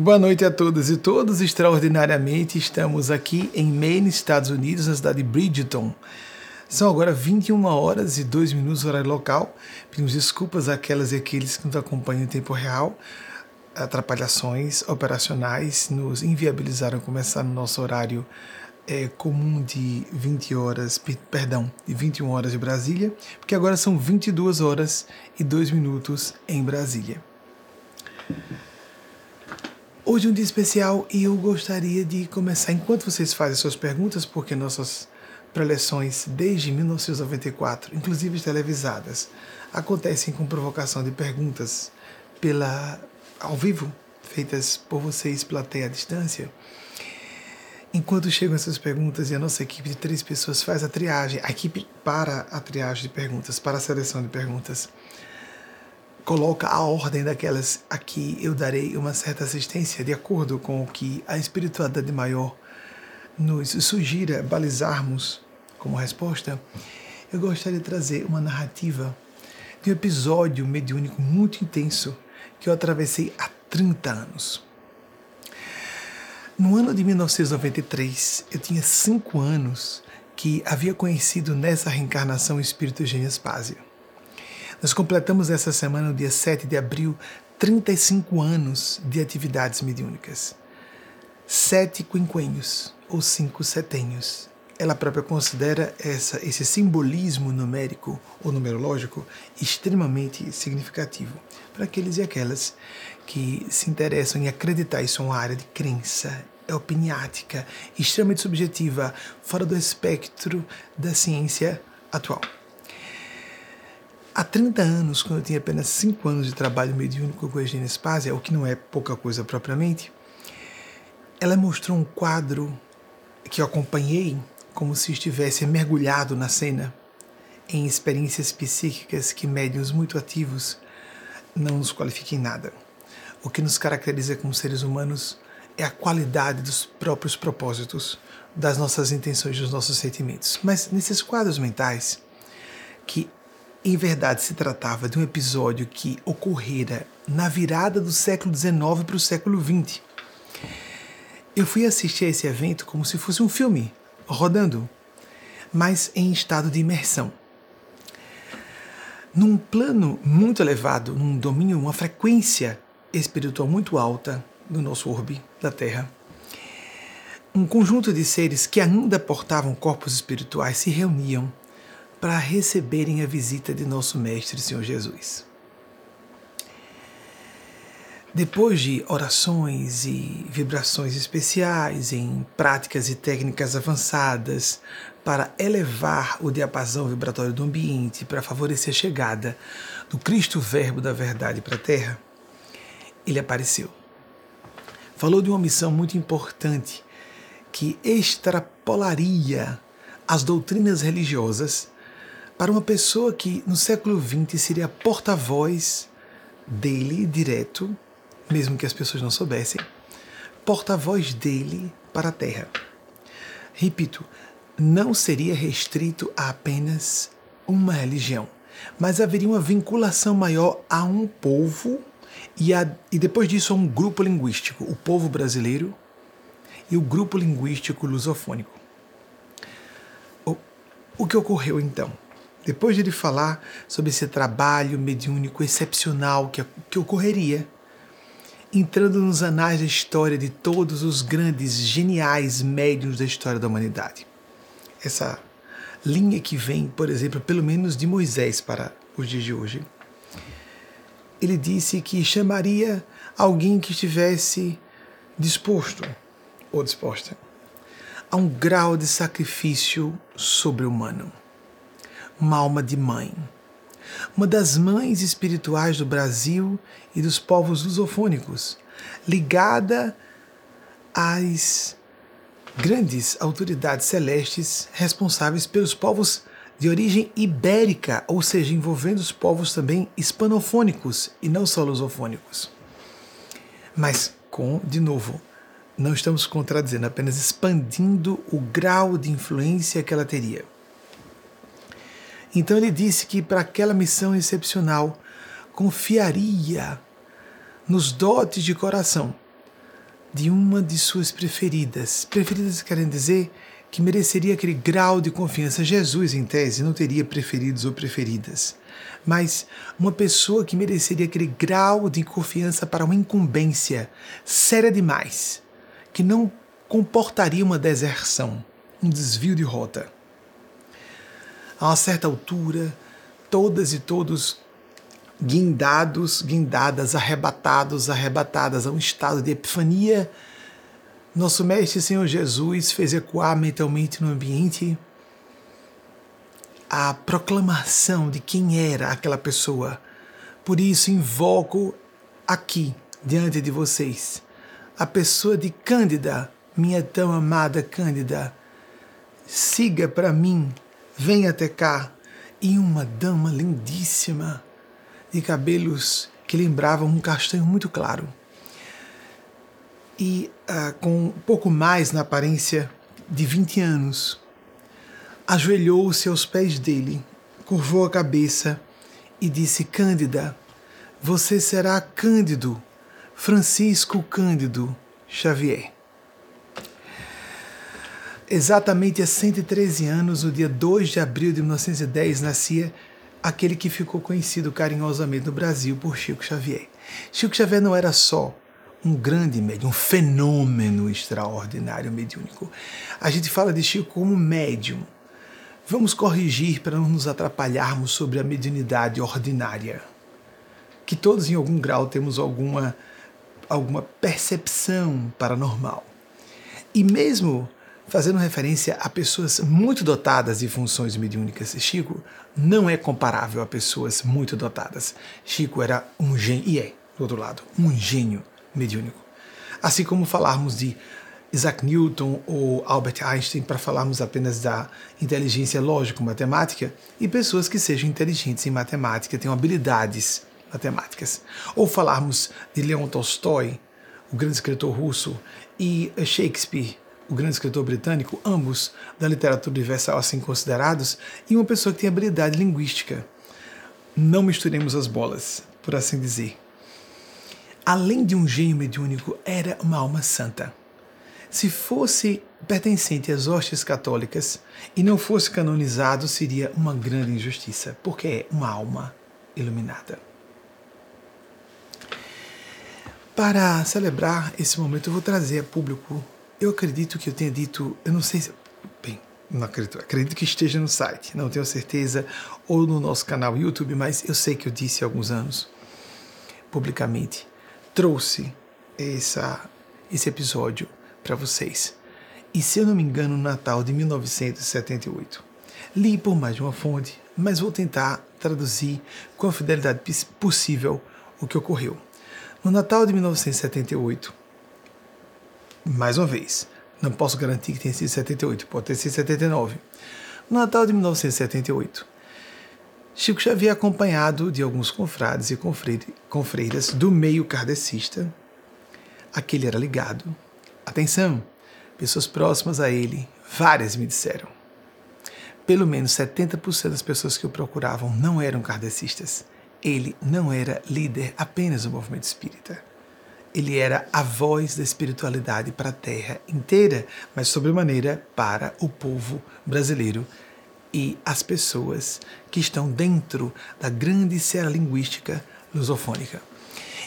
Boa noite a todas e todos. Extraordinariamente, estamos aqui em Maine, Estados Unidos, na cidade de Bridgeton. São agora 21 horas e 2 minutos, horário local. Pedimos desculpas àquelas e aqueles que nos acompanham em tempo real. Atrapalhações operacionais nos inviabilizaram começar no nosso horário é, comum de 20 horas, perdão, de 21 horas de Brasília, porque agora são 22 horas e 2 minutos em Brasília. Hoje é um dia especial e eu gostaria de começar, enquanto vocês fazem suas perguntas, porque nossas preleções desde 1994, inclusive televisadas, acontecem com provocação de perguntas pela ao vivo, feitas por vocês, plateia à distância. Enquanto chegam essas perguntas e a nossa equipe de três pessoas faz a triagem, a equipe para a triagem de perguntas, para a seleção de perguntas, coloca a ordem daquelas a que eu darei uma certa assistência de acordo com o que a espiritualidade maior nos sugira balizarmos como resposta, eu gostaria de trazer uma narrativa de um episódio mediúnico muito intenso que eu atravessei há 30 anos. No ano de 1993, eu tinha 5 anos que havia conhecido nessa reencarnação o espírito Eugênio Spazio. Nós completamos essa semana, no dia 7 de abril, 35 anos de atividades mediúnicas. Sete quinquênios, ou cinco setênios. Ela própria considera essa, esse simbolismo numérico ou numerológico extremamente significativo para aqueles e aquelas que se interessam em acreditar. Isso é uma área de crença, é opiniática, extremamente subjetiva, fora do espectro da ciência atual. Há 30 anos, quando eu tinha apenas 5 anos de trabalho mediúnico com a Eugênia Spazia, o que não é pouca coisa propriamente, ela mostrou um quadro que eu acompanhei como se estivesse mergulhado na cena, em experiências psíquicas que médiums muito ativos não nos qualificam em nada. O que nos caracteriza como seres humanos é a qualidade dos próprios propósitos, das nossas intenções, dos nossos sentimentos. Mas nesses quadros mentais, que em verdade, se tratava de um episódio que ocorrera na virada do século XIX para o século XX. Eu fui assistir a esse evento como se fosse um filme rodando, mas em estado de imersão. Num plano muito elevado, num domínio, uma frequência espiritual muito alta do nosso orbe, da Terra, um conjunto de seres que ainda portavam corpos espirituais se reuniam para receberem a visita de nosso Mestre Senhor Jesus. Depois de orações e vibrações especiais em práticas e técnicas avançadas para elevar o diapasão vibratório do ambiente, para favorecer a chegada do Cristo Verbo da Verdade para a Terra, ele apareceu. Falou de uma missão muito importante que extrapolaria as doutrinas religiosas para uma pessoa que no século XX seria porta-voz dele direto, mesmo que as pessoas não soubessem, porta-voz dele para a Terra. Repito, não seria restrito a apenas uma religião, mas haveria uma vinculação maior a um povo e, a, e depois disso a um grupo linguístico, o povo brasileiro e o grupo linguístico lusofônico. O, o que ocorreu então? Depois de ele falar sobre esse trabalho mediúnico excepcional que, que ocorreria, entrando nos anais da história de todos os grandes, geniais médiuns da história da humanidade. Essa linha que vem, por exemplo, pelo menos de Moisés para os dias de hoje. Ele disse que chamaria alguém que estivesse disposto ou disposta a um grau de sacrifício sobre-humano uma alma de mãe. Uma das mães espirituais do Brasil e dos povos lusofônicos, ligada às grandes autoridades celestes responsáveis pelos povos de origem ibérica, ou seja, envolvendo os povos também hispanofônicos e não só lusofônicos. Mas, com, de novo, não estamos contradizendo, apenas expandindo o grau de influência que ela teria. Então ele disse que para aquela missão excepcional confiaria nos dotes de coração de uma de suas preferidas. Preferidas querem dizer que mereceria aquele grau de confiança. Jesus, em tese, não teria preferidos ou preferidas, mas uma pessoa que mereceria aquele grau de confiança para uma incumbência séria demais, que não comportaria uma deserção, um desvio de rota. A uma certa altura, todas e todos guindados, guindadas, arrebatados, arrebatadas a um estado de epifania nosso Mestre Senhor Jesus fez ecoar mentalmente no ambiente a proclamação de quem era aquela pessoa. Por isso, invoco aqui, diante de vocês, a pessoa de Cândida, minha tão amada Cândida. Siga para mim, venha até cá. E uma dama lindíssima, de cabelos que lembravam um castanho muito claro e uh, com um pouco mais na aparência de 20 anos, ajoelhou-se aos pés dele, curvou a cabeça e disse: Cândida, você será Cândido, Francisco Cândido Xavier. Exatamente há 113 anos, no dia 2 de abril de 1910, nascia aquele que ficou conhecido carinhosamente no Brasil por Chico Xavier. Chico Xavier não era só um grande médium, um fenômeno extraordinário mediúnico. A gente fala de Chico como médium. Vamos corrigir para não nos atrapalharmos sobre a mediunidade ordinária. Que todos, em algum grau, temos alguma, alguma percepção paranormal. E mesmo fazendo referência a pessoas muito dotadas de funções mediúnicas, Chico não é comparável a pessoas muito dotadas. Chico era um gênio, e é, do outro lado, um gênio mediúnico. Assim como falarmos de Isaac Newton ou Albert Einstein para falarmos apenas da inteligência lógico-matemática e pessoas que sejam inteligentes em matemática, tenham habilidades matemáticas. Ou falarmos de Leon Tolstói, o grande escritor russo, e Shakespeare, o grande escritor britânico, ambos da literatura universal assim considerados, e uma pessoa que tem habilidade linguística. Não misturemos as bolas, por assim dizer além de um gênio mediúnico, era uma alma santa. Se fosse pertencente às hostes católicas e não fosse canonizado, seria uma grande injustiça, porque é uma alma iluminada. Para celebrar esse momento, eu vou trazer a público. Eu acredito que eu tenha dito, eu não sei se. Bem, não acredito, acredito que esteja no site, não tenho certeza, ou no nosso canal YouTube, mas eu sei que eu disse há alguns anos, publicamente, trouxe essa, esse episódio para vocês. E se eu não me engano, no Natal de 1978. Li por mais de uma fonte, mas vou tentar traduzir com a fidelidade possível o que ocorreu. No Natal de 1978, mais uma vez, não posso garantir que tenha sido 78, pode ter sido 79. No Natal de 1978, Chico Xavier, acompanhado de alguns confrades e confreiras do meio kardecista, a que ele era ligado. Atenção, pessoas próximas a ele, várias me disseram. Pelo menos 70% das pessoas que o procuravam não eram kardecistas. Ele não era líder apenas do movimento espírita. Ele era a voz da espiritualidade para a terra inteira, mas sobremaneira para o povo brasileiro e as pessoas que estão dentro da grande serra linguística lusofônica.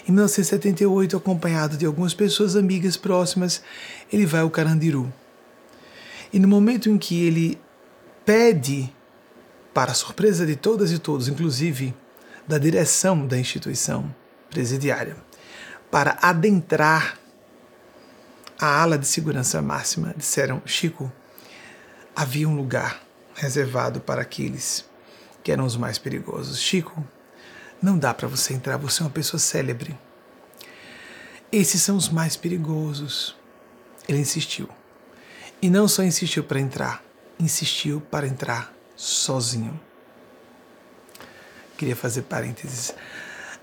Em 1978, acompanhado de algumas pessoas amigas próximas, ele vai ao Carandiru. E no momento em que ele pede, para surpresa de todas e todos, inclusive da direção da instituição presidiária, para adentrar a ala de segurança máxima, disseram: Chico, havia um lugar reservado para aqueles que eram os mais perigosos. Chico, não dá para você entrar, você é uma pessoa célebre. Esses são os mais perigosos. Ele insistiu. E não só insistiu para entrar, insistiu para entrar sozinho. Queria fazer parênteses.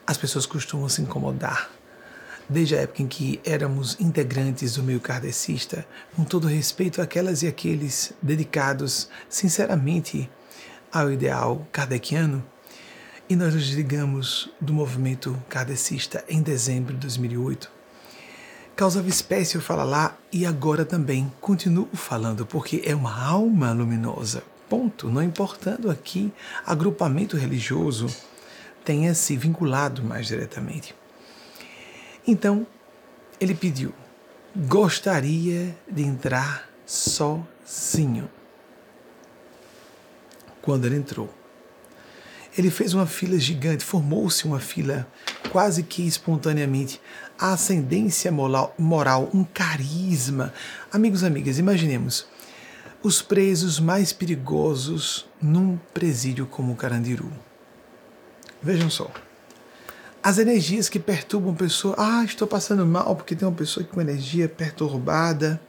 As pessoas costumam se incomodar desde a época em que éramos integrantes do meio kardecista, com todo respeito àquelas e aqueles dedicados sinceramente ao ideal kardeciano, e nós nos desligamos do movimento kardecista em dezembro de 2008, causava espécie eu falo lá e agora também continuo falando porque é uma alma luminosa. Ponto. Não importando aqui agrupamento religioso tenha se vinculado mais diretamente. Então, ele pediu, gostaria de entrar sozinho. Quando ele entrou, ele fez uma fila gigante, formou-se uma fila quase que espontaneamente. A ascendência moral, moral, um carisma. Amigos, amigas, imaginemos os presos mais perigosos num presídio como o Carandiru. Vejam só. As energias que perturbam a pessoa. Ah, estou passando mal porque tem uma pessoa com energia perturbada.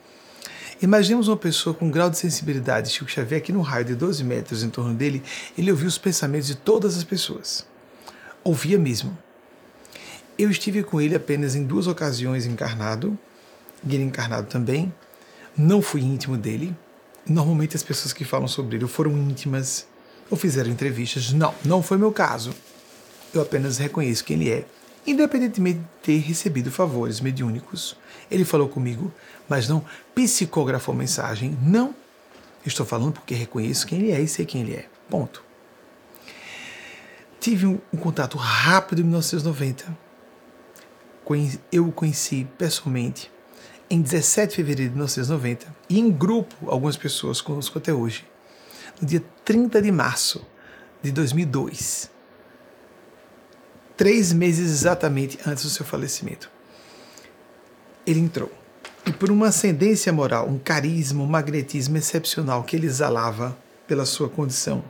Imaginemos uma pessoa com um grau de sensibilidade. Chico Xavier, aqui no raio de 12 metros em torno dele, ele ouvia os pensamentos de todas as pessoas. Ouvia mesmo. Eu estive com ele apenas em duas ocasiões encarnado, e ele encarnado também. Não fui íntimo dele. Normalmente as pessoas que falam sobre ele foram íntimas ou fizeram entrevistas. Não, não foi meu caso. Eu apenas reconheço quem ele é, independentemente de ter recebido favores mediúnicos. Ele falou comigo, mas não psicografou mensagem. Não. Estou falando porque reconheço quem ele é e sei quem ele é. Ponto. Tive um, um contato rápido em 1990. Eu o conheci pessoalmente em 17 de fevereiro de 1990 e em grupo, algumas pessoas conosco até hoje, no dia 30 de março de 2002. Três meses exatamente antes do seu falecimento. Ele entrou e por uma ascendência moral, um carisma, um magnetismo excepcional que ele exalava pela sua condição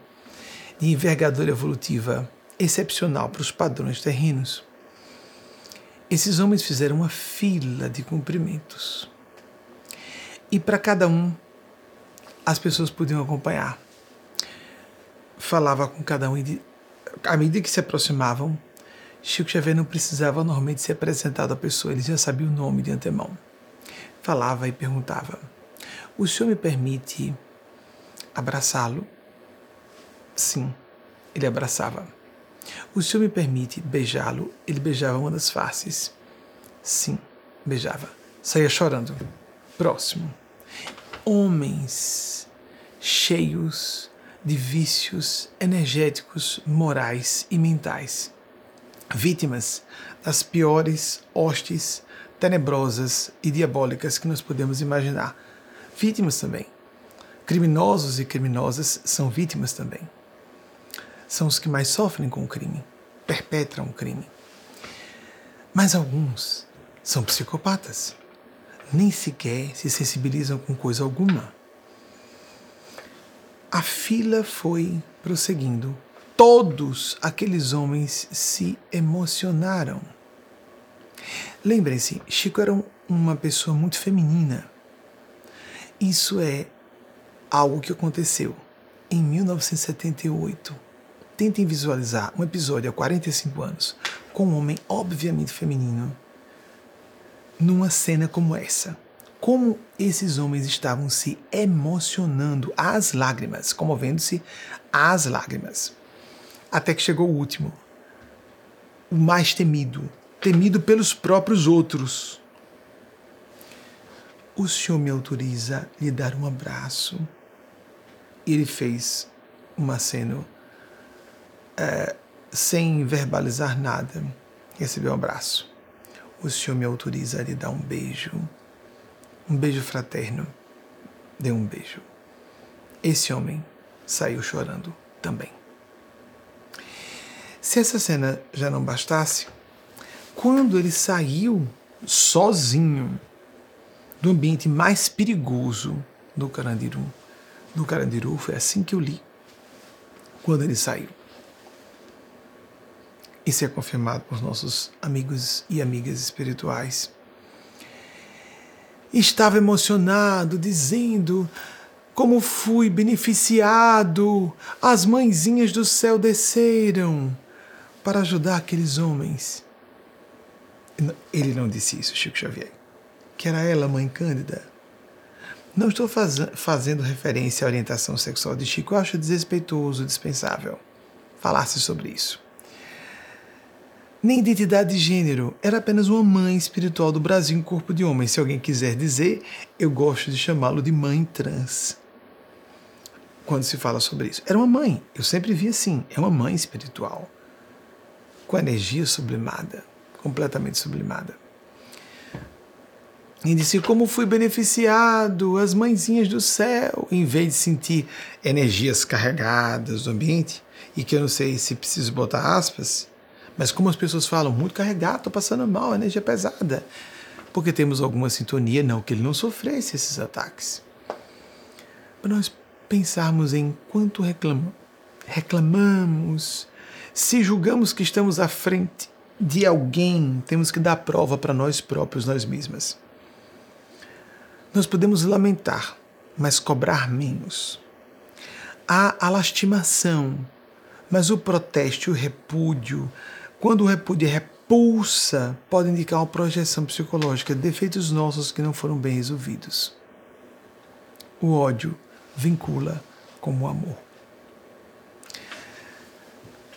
de envergadura evolutiva excepcional para os padrões terrenos, esses homens fizeram uma fila de cumprimentos. E para cada um, as pessoas podiam acompanhar. Falava com cada um à medida que se aproximavam, Chico Xavier não precisava normalmente ser apresentado à pessoa, ele já sabia o nome de antemão falava e perguntava: O senhor me permite abraçá-lo? Sim, ele abraçava. O senhor me permite beijá-lo? Ele beijava uma das faces. Sim, beijava. Saía chorando. Próximo. Homens cheios de vícios energéticos, morais e mentais. Vítimas das piores hostes tenebrosas e diabólicas que nós podemos imaginar. Vítimas também. Criminosos e criminosas são vítimas também. São os que mais sofrem com o crime, perpetram o crime. Mas alguns são psicopatas. Nem sequer se sensibilizam com coisa alguma. A fila foi prosseguindo. Todos aqueles homens se emocionaram Lembrem-se, Chico era uma pessoa muito feminina. Isso é algo que aconteceu em 1978. Tentem visualizar um episódio há 45 anos com um homem obviamente feminino numa cena como essa. Como esses homens estavam se emocionando às lágrimas, comovendo-se às lágrimas. Até que chegou o último, o mais temido, temido pelos próprios outros. O Senhor me autoriza a lhe dar um abraço. E ele fez um aceno é, sem verbalizar nada. Recebeu um abraço. O Senhor me autoriza a lhe dar um beijo. Um beijo fraterno. Deu um beijo. Esse homem saiu chorando também. Se essa cena já não bastasse, quando ele saiu sozinho do ambiente mais perigoso do Carandiru, do Carandiru, foi assim que eu li, quando ele saiu. Isso é confirmado por nossos amigos e amigas espirituais. Estava emocionado, dizendo como fui beneficiado, as mãezinhas do céu desceram para ajudar aqueles homens ele não disse isso, Chico Xavier. Que era ela, mãe Cândida. Não estou faz, fazendo referência à orientação sexual de Chico, eu acho desrespeitoso, dispensável. Falasse sobre isso. nem identidade de gênero, era apenas uma mãe espiritual do Brasil em corpo de homem. Se alguém quiser dizer, eu gosto de chamá-lo de mãe trans. Quando se fala sobre isso, era uma mãe, eu sempre vi assim, é uma mãe espiritual, com energia sublimada, completamente sublimada. E disse: Como fui beneficiado, as mãezinhas do céu, em vez de sentir energias carregadas do ambiente, e que eu não sei se preciso botar aspas, mas como as pessoas falam, muito carregado, estou passando mal, energia pesada. Porque temos alguma sintonia, não que ele não sofresse esses ataques. Para nós pensarmos em quanto reclama, reclamamos, se julgamos que estamos à frente de alguém, temos que dar prova para nós próprios, nós mesmas. Nós podemos lamentar, mas cobrar menos. Há a lastimação, mas o protesto, o repúdio, quando o repúdio é repulsa, pode indicar uma projeção psicológica de defeitos nossos que não foram bem resolvidos. O ódio vincula como o amor.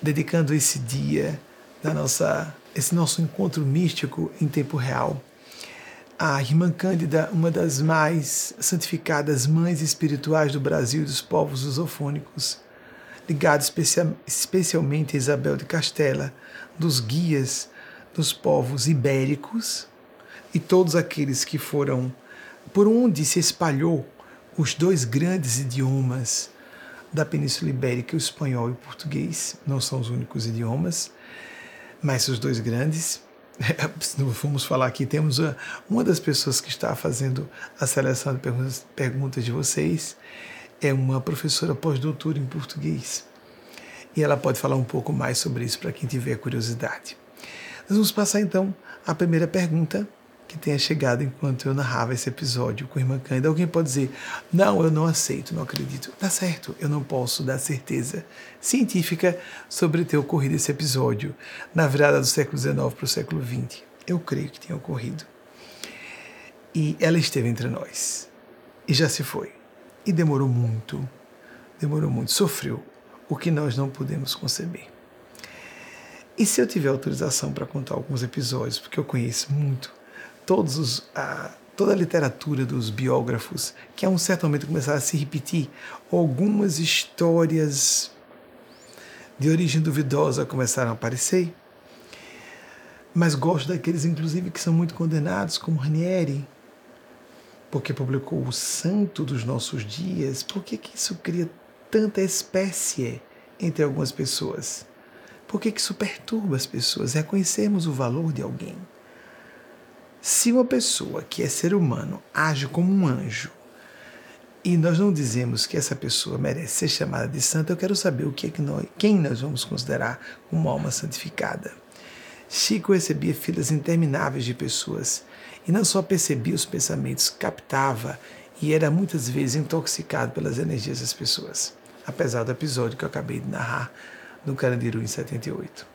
Dedicando esse dia da nossa esse nosso encontro místico em tempo real, a irmã Cândida, uma das mais santificadas mães espirituais do Brasil e dos povos lusofônicos, ligada especialmente a Isabel de Castela, dos guias dos povos ibéricos e todos aqueles que foram por onde se espalhou os dois grandes idiomas da Península Ibérica, o espanhol e o português, não são os únicos idiomas, mas os dois grandes. Vamos falar aqui, temos uma das pessoas que está fazendo a seleção de perguntas de vocês, é uma professora pós-doutora em português e ela pode falar um pouco mais sobre isso para quem tiver curiosidade. Nós vamos passar então à primeira pergunta que tenha chegado enquanto eu narrava esse episódio com a irmã Cândida. Alguém pode dizer: Não, eu não aceito, não acredito. Tá certo, eu não posso dar certeza científica sobre ter ocorrido esse episódio na virada do século XIX para o século XX. Eu creio que tenha ocorrido. E ela esteve entre nós. E já se foi. E demorou muito. Demorou muito. Sofreu o que nós não podemos conceber. E se eu tiver autorização para contar alguns episódios, porque eu conheço muito, todos os, a, toda a literatura dos biógrafos, que a um certo momento começaram a se repetir, algumas histórias de origem duvidosa começaram a aparecer, mas gosto daqueles, inclusive, que são muito condenados, como Ranieri, porque publicou o Santo dos Nossos Dias. Por que, que isso cria tanta espécie entre algumas pessoas? Por que, que isso perturba as pessoas? Reconhecermos o valor de alguém. Se uma pessoa que é ser humano age como um anjo e nós não dizemos que essa pessoa merece ser chamada de santa, eu quero saber o que é que nós, quem nós vamos considerar como alma santificada. Chico recebia filas intermináveis de pessoas e não só percebia os pensamentos, captava e era muitas vezes intoxicado pelas energias das pessoas apesar do episódio que eu acabei de narrar no Carandiru em 78.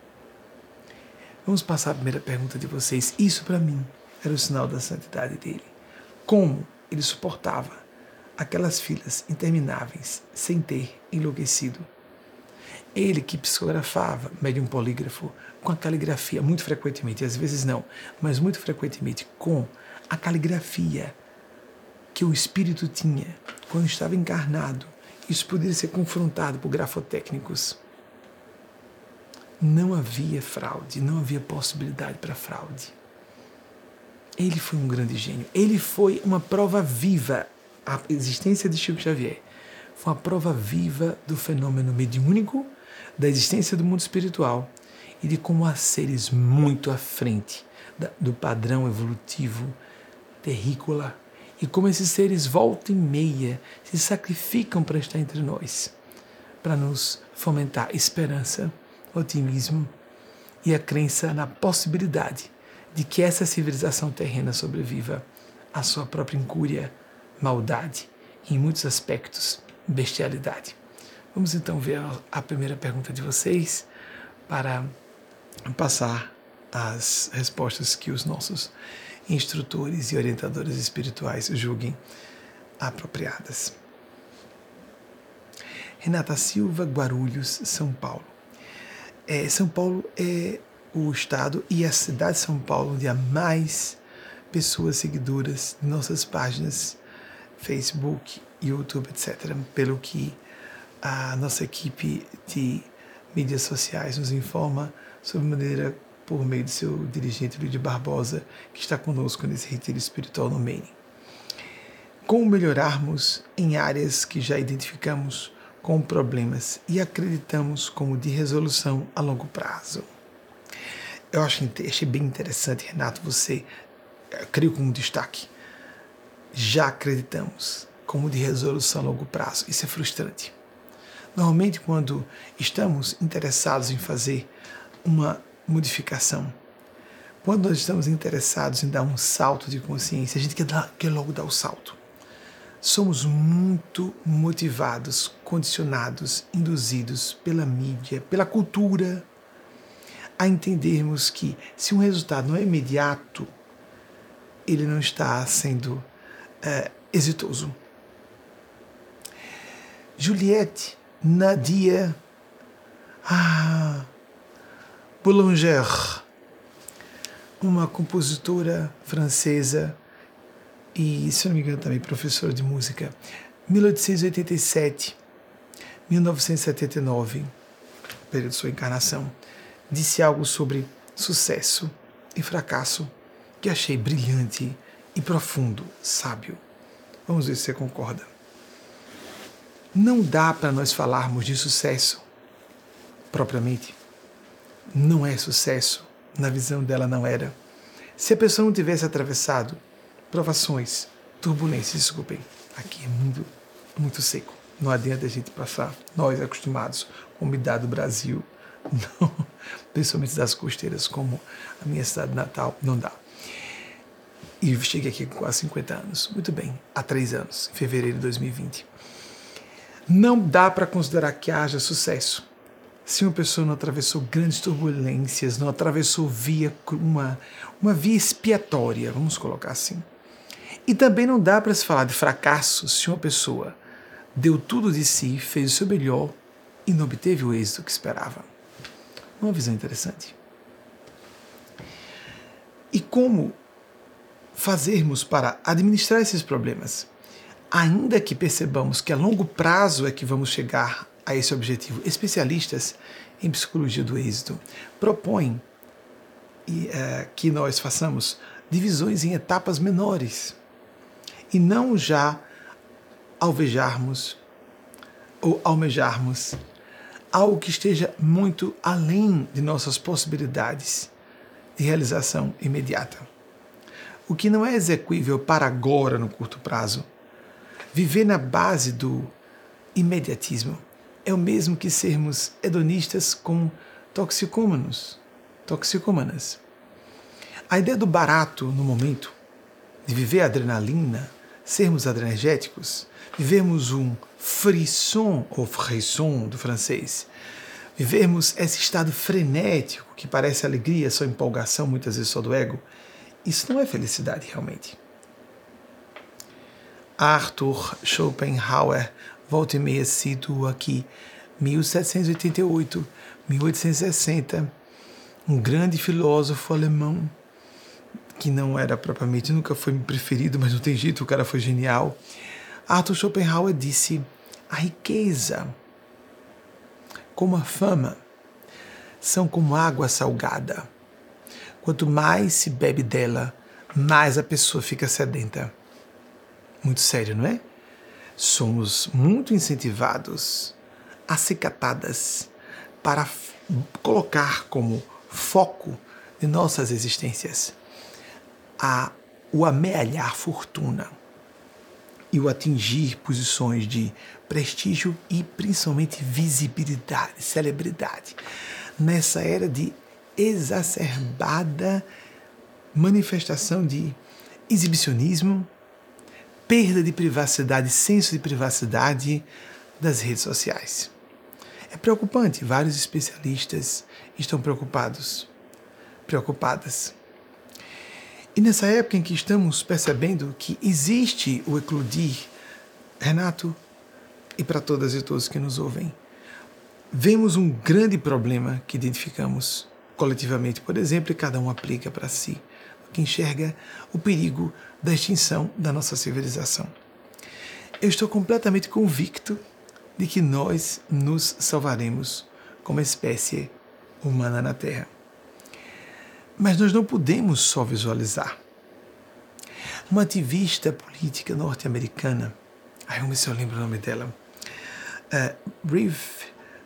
Vamos passar a primeira pergunta de vocês. Isso para mim era o sinal da santidade dele. Como ele suportava aquelas filas intermináveis sem ter enlouquecido? Ele que psicografava, médium polígrafo, com a caligrafia, muito frequentemente, às vezes não, mas muito frequentemente com a caligrafia que o espírito tinha quando estava encarnado isso poderia ser confrontado por grafotécnicos. Não havia fraude, não havia possibilidade para fraude. Ele foi um grande gênio. Ele foi uma prova viva. A existência de Chico Xavier foi uma prova viva do fenômeno mediúnico, da existência do mundo espiritual e de como há seres muito à frente do padrão evolutivo terrícola e como esses seres volta e meia se sacrificam para estar entre nós, para nos fomentar esperança, otimismo e a crença na possibilidade de que essa civilização terrena sobreviva à sua própria incúria, maldade e, em muitos aspectos, bestialidade. Vamos então ver a primeira pergunta de vocês para passar as respostas que os nossos instrutores e orientadores espirituais julguem apropriadas. Renata Silva, Guarulhos, São Paulo. É, São Paulo é o estado e a cidade de São Paulo, onde há mais pessoas seguidoras de nossas páginas, Facebook, YouTube, etc., pelo que a nossa equipe de mídias sociais nos informa sobre maneira por meio de seu dirigente Luiz Barbosa, que está conosco nesse retiro espiritual no Maine. Como melhorarmos em áreas que já identificamos com problemas e acreditamos como de resolução a longo prazo. Eu acho, achei bem interessante, Renato, você, creio como um destaque, já acreditamos como de resolução a longo prazo. Isso é frustrante. Normalmente, quando estamos interessados em fazer uma modificação, quando nós estamos interessados em dar um salto de consciência, a gente quer, dar, quer logo dar o salto. Somos muito motivados, condicionados, induzidos pela mídia, pela cultura, a entendermos que se um resultado não é imediato, ele não está sendo é, exitoso. Juliette Nadia ah, Boulanger, uma compositora francesa e, se não me engano, também professora de música, 1887, 1979, período de sua encarnação, disse algo sobre sucesso e fracasso que achei brilhante e profundo, sábio. Vamos ver se você concorda. Não dá para nós falarmos de sucesso propriamente. Não é sucesso. Na visão dela, não era. Se a pessoa não tivesse atravessado provações, turbulências, desculpem, aqui é muito, muito seco. Não adianta a gente passar, nós acostumados com a umidade do Brasil, não, principalmente das costeiras, como a minha cidade natal, não dá. E cheguei aqui com quase 50 anos. Muito bem, há três anos, em fevereiro de 2020. Não dá para considerar que haja sucesso se uma pessoa não atravessou grandes turbulências, não atravessou via uma, uma via expiatória, vamos colocar assim. E também não dá para se falar de fracasso se uma pessoa deu tudo de si, fez o seu melhor e não obteve o êxito que esperava. Uma visão interessante. E como fazermos para administrar esses problemas? ainda que percebamos que a longo prazo é que vamos chegar a esse objetivo, especialistas em psicologia do êxito propõem e, é, que nós façamos divisões em etapas menores e não já alvejarmos ou almejarmos algo que esteja muito além de nossas possibilidades de realização imediata. O que não é execuível para agora no curto prazo Viver na base do imediatismo é o mesmo que sermos hedonistas com toxicômanos, toxicomanas. A ideia do barato no momento, de viver adrenalina, sermos adrenérgicos, vivermos um frisson, ou frisson do francês, vivermos esse estado frenético que parece alegria, só empolgação, muitas vezes só do ego, isso não é felicidade realmente. Arthur Schopenhauer, volta e meia cito aqui, 1788, 1860, um grande filósofo alemão, que não era propriamente, nunca foi preferido, mas não tem jeito, o cara foi genial. Arthur Schopenhauer disse: a riqueza, como a fama, são como água salgada. Quanto mais se bebe dela, mais a pessoa fica sedenta muito sério, não é? Somos muito incentivados, acicatadas, para colocar como foco de nossas existências a, o amealhar fortuna e o atingir posições de prestígio e principalmente visibilidade, celebridade. Nessa era de exacerbada manifestação de exibicionismo, perda de privacidade, senso de privacidade das redes sociais. É preocupante, vários especialistas estão preocupados, preocupadas. E nessa época em que estamos percebendo que existe o eclodir, Renato, e para todas e todos que nos ouvem, vemos um grande problema que identificamos coletivamente, por exemplo, e cada um aplica para si, que enxerga o perigo da extinção da nossa civilização. Eu estou completamente convicto de que nós nos salvaremos como espécie humana na Terra. Mas nós não podemos só visualizar. Uma ativista política norte-americana, ai, vamos ver se eu lembro o nome dela, uh,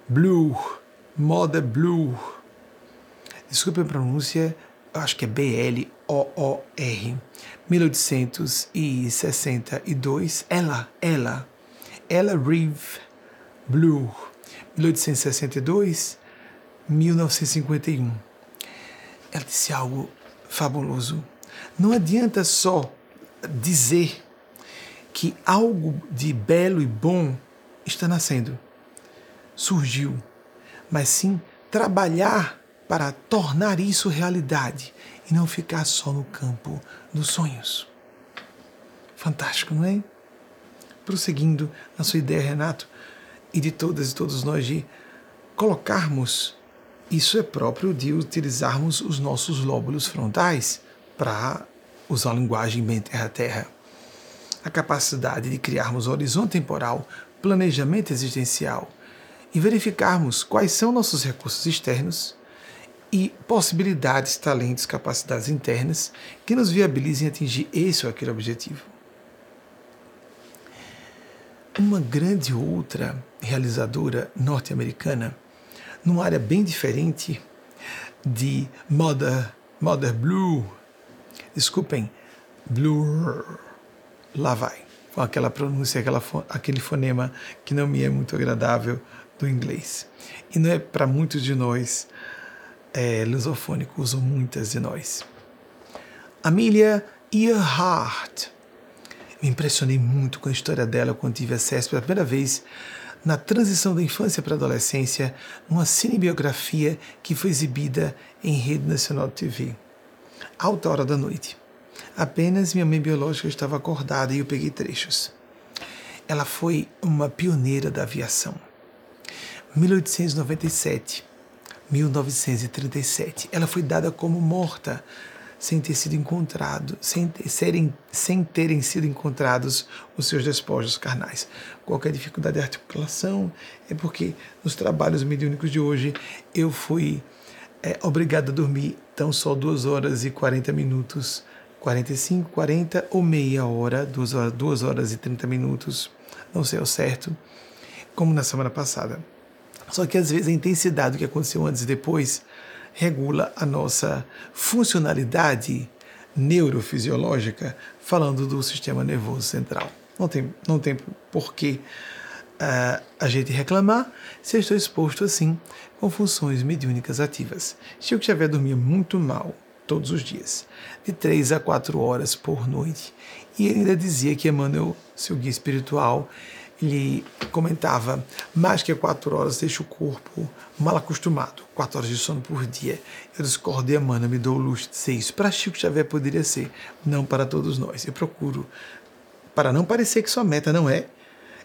Blue, Mother Blue, desculpe a pronúncia, acho que é B-L-O-O-R, 1862, ela, ela, ela Reeve Blue, 1862, 1951. Ela disse algo fabuloso. Não adianta só dizer que algo de belo e bom está nascendo, surgiu, mas sim trabalhar para tornar isso realidade e não ficar só no campo dos sonhos. Fantástico, não é? Prosseguindo na sua ideia, Renato, e de todas e todos nós de colocarmos isso é próprio de utilizarmos os nossos lóbulos frontais para usar a linguagem bem terra-terra. A capacidade de criarmos horizonte temporal, planejamento existencial e verificarmos quais são nossos recursos externos e possibilidades, talentos, capacidades internas que nos viabilizem atingir esse ou aquele objetivo. Uma grande outra realizadora norte-americana numa área bem diferente de Mother, Mother Blue. Desculpem, Blue. Lá vai, com aquela pronúncia, aquela, aquele fonema que não me é muito agradável do inglês. E não é para muitos de nós é, lusofônicos, usam muitas de nós. Amelia Earhart. Me impressionei muito com a história dela quando tive acesso pela primeira vez na transição da infância para a adolescência, numa cinebiografia que foi exibida em rede nacional de TV. Alta hora da noite. Apenas minha mãe biológica estava acordada e eu peguei trechos. Ela foi uma pioneira da aviação. 1897, 1937. Ela foi dada como morta sem ter sido encontrado, sem, ter, serem, sem terem sido encontrados os seus despojos carnais. Qualquer dificuldade de articulação é porque nos trabalhos mediúnicos de hoje eu fui é, obrigado a dormir tão só duas horas e 40 minutos, 45, 40 ou meia hora, duas horas, duas horas e 30 minutos, não sei ao certo, como na semana passada. Só que às vezes a intensidade do que aconteceu antes e depois regula a nossa funcionalidade neurofisiológica, falando do sistema nervoso central. Não tem, não tem por que uh, a gente reclamar se eu estou exposto assim com funções mediúnicas ativas. Eu Xavier dormia muito mal todos os dias, de três a quatro horas por noite, e ainda dizia que Emmanuel, seu guia espiritual, ele comentava, mais que quatro horas deixa o corpo mal acostumado, quatro horas de sono por dia. Eu discordo e me dou o luxo de dizer isso. Para Chico Xavier poderia ser, não para todos nós. Eu procuro, para não parecer que sua meta não é,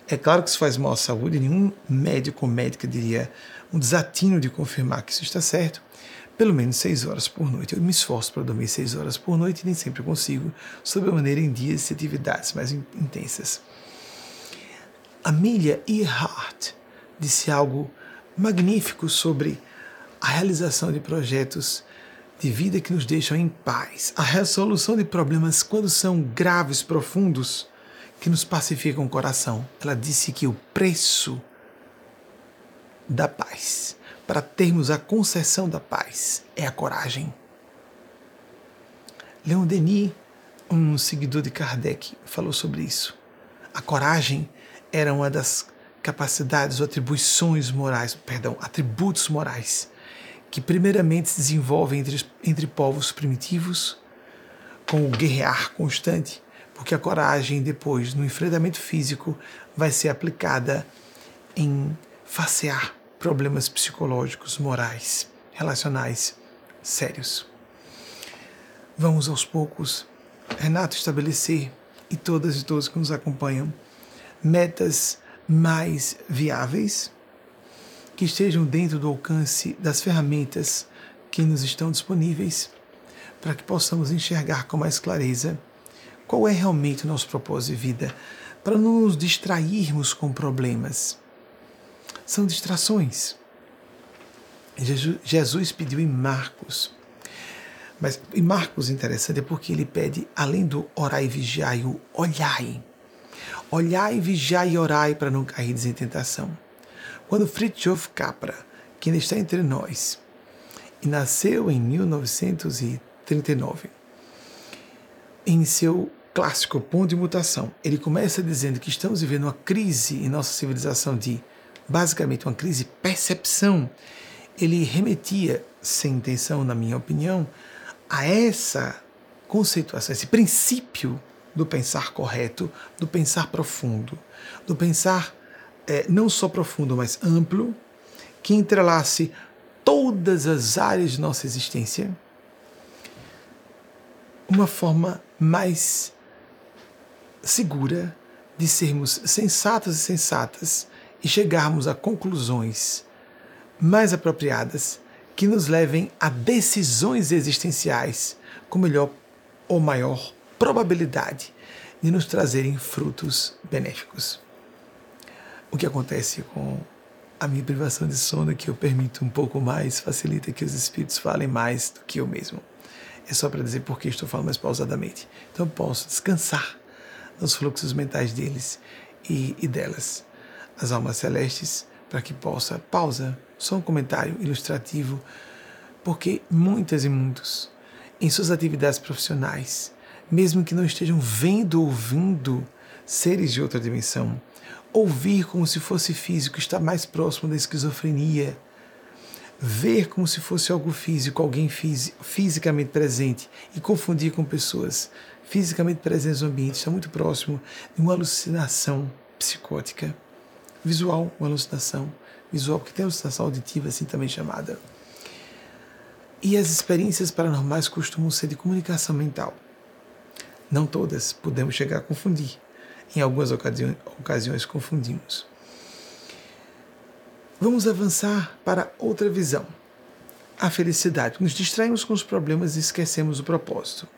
é claro que isso faz mal à saúde, nenhum médico ou médica diria um desatino de confirmar que isso está certo, pelo menos seis horas por noite. Eu me esforço para dormir seis horas por noite e nem sempre consigo, sob a maneira em dias e atividades mais intensas. Amelia Earhart disse algo magnífico sobre a realização de projetos de vida que nos deixam em paz, a resolução de problemas quando são graves, profundos, que nos pacificam o coração. Ela disse que o preço da paz, para termos a concessão da paz, é a coragem. Leon Denis, um seguidor de Kardec, falou sobre isso. A coragem era uma das capacidades ou atribuições morais, perdão, atributos morais que primeiramente se desenvolvem entre, entre povos primitivos com o guerrear constante, porque a coragem depois no enfrentamento físico vai ser aplicada em facear problemas psicológicos, morais, relacionais sérios. Vamos aos poucos, Renato, estabelecer e todas e todos que nos acompanham metas mais viáveis, que estejam dentro do alcance das ferramentas que nos estão disponíveis para que possamos enxergar com mais clareza qual é realmente o nosso propósito de vida, para não nos distrairmos com problemas. São distrações. Jesus pediu em Marcos, mas em Marcos interessante é porque ele pede, além do orai e vigiai, o olhai. Olhai, vigiai e orai para não cair em tentação. Quando Fritjof Capra, que ainda está entre nós, e nasceu em 1939, em seu clássico Ponto de Mutação, ele começa dizendo que estamos vivendo uma crise em nossa civilização de, basicamente, uma crise de percepção. Ele remetia, sem intenção, na minha opinião, a essa conceituação, esse princípio do pensar correto, do pensar profundo, do pensar é, não só profundo, mas amplo, que entrelace todas as áreas de nossa existência, uma forma mais segura de sermos sensatos e sensatas e chegarmos a conclusões mais apropriadas que nos levem a decisões existenciais com melhor ou maior probabilidade de nos trazerem frutos benéficos. O que acontece com a minha privação de sono é que eu permito um pouco mais, facilita que os espíritos falem mais do que eu mesmo. É só para dizer por que estou falando mais pausadamente. Então eu posso descansar nos fluxos mentais deles e, e delas, as almas celestes, para que possa. Pausa, só um comentário ilustrativo, porque muitas e muitos, em suas atividades profissionais, mesmo que não estejam vendo ou ouvindo seres de outra dimensão, ouvir como se fosse físico está mais próximo da esquizofrenia. Ver como se fosse algo físico, alguém fisicamente presente e confundir com pessoas fisicamente presentes no ambiente está muito próximo de uma alucinação psicótica. Visual, uma alucinação visual, porque tem alucinação auditiva, assim também chamada. E as experiências paranormais costumam ser de comunicação mental. Não todas podemos chegar a confundir. Em algumas ocasiões, ocasiões confundimos. Vamos avançar para outra visão. A felicidade. Nos distraímos com os problemas e esquecemos o propósito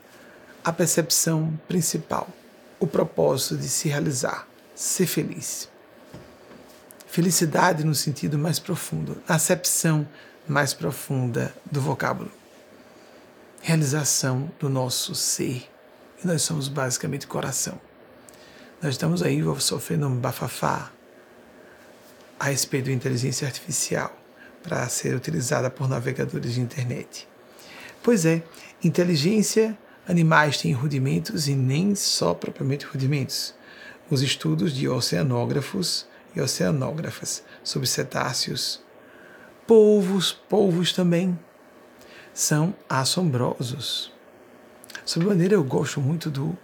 a percepção principal, o propósito de se realizar, ser feliz. Felicidade no sentido mais profundo, acepção mais profunda do vocábulo. Realização do nosso ser. E nós somos basicamente coração. Nós estamos aí sofrendo um bafafá a respeito da inteligência artificial para ser utilizada por navegadores de internet. Pois é, inteligência Animais têm rudimentos e nem só propriamente rudimentos. Os estudos de oceanógrafos e oceanógrafas sobre cetáceos, polvos, polvos também, são assombrosos. Sob maneira, eu gosto muito do,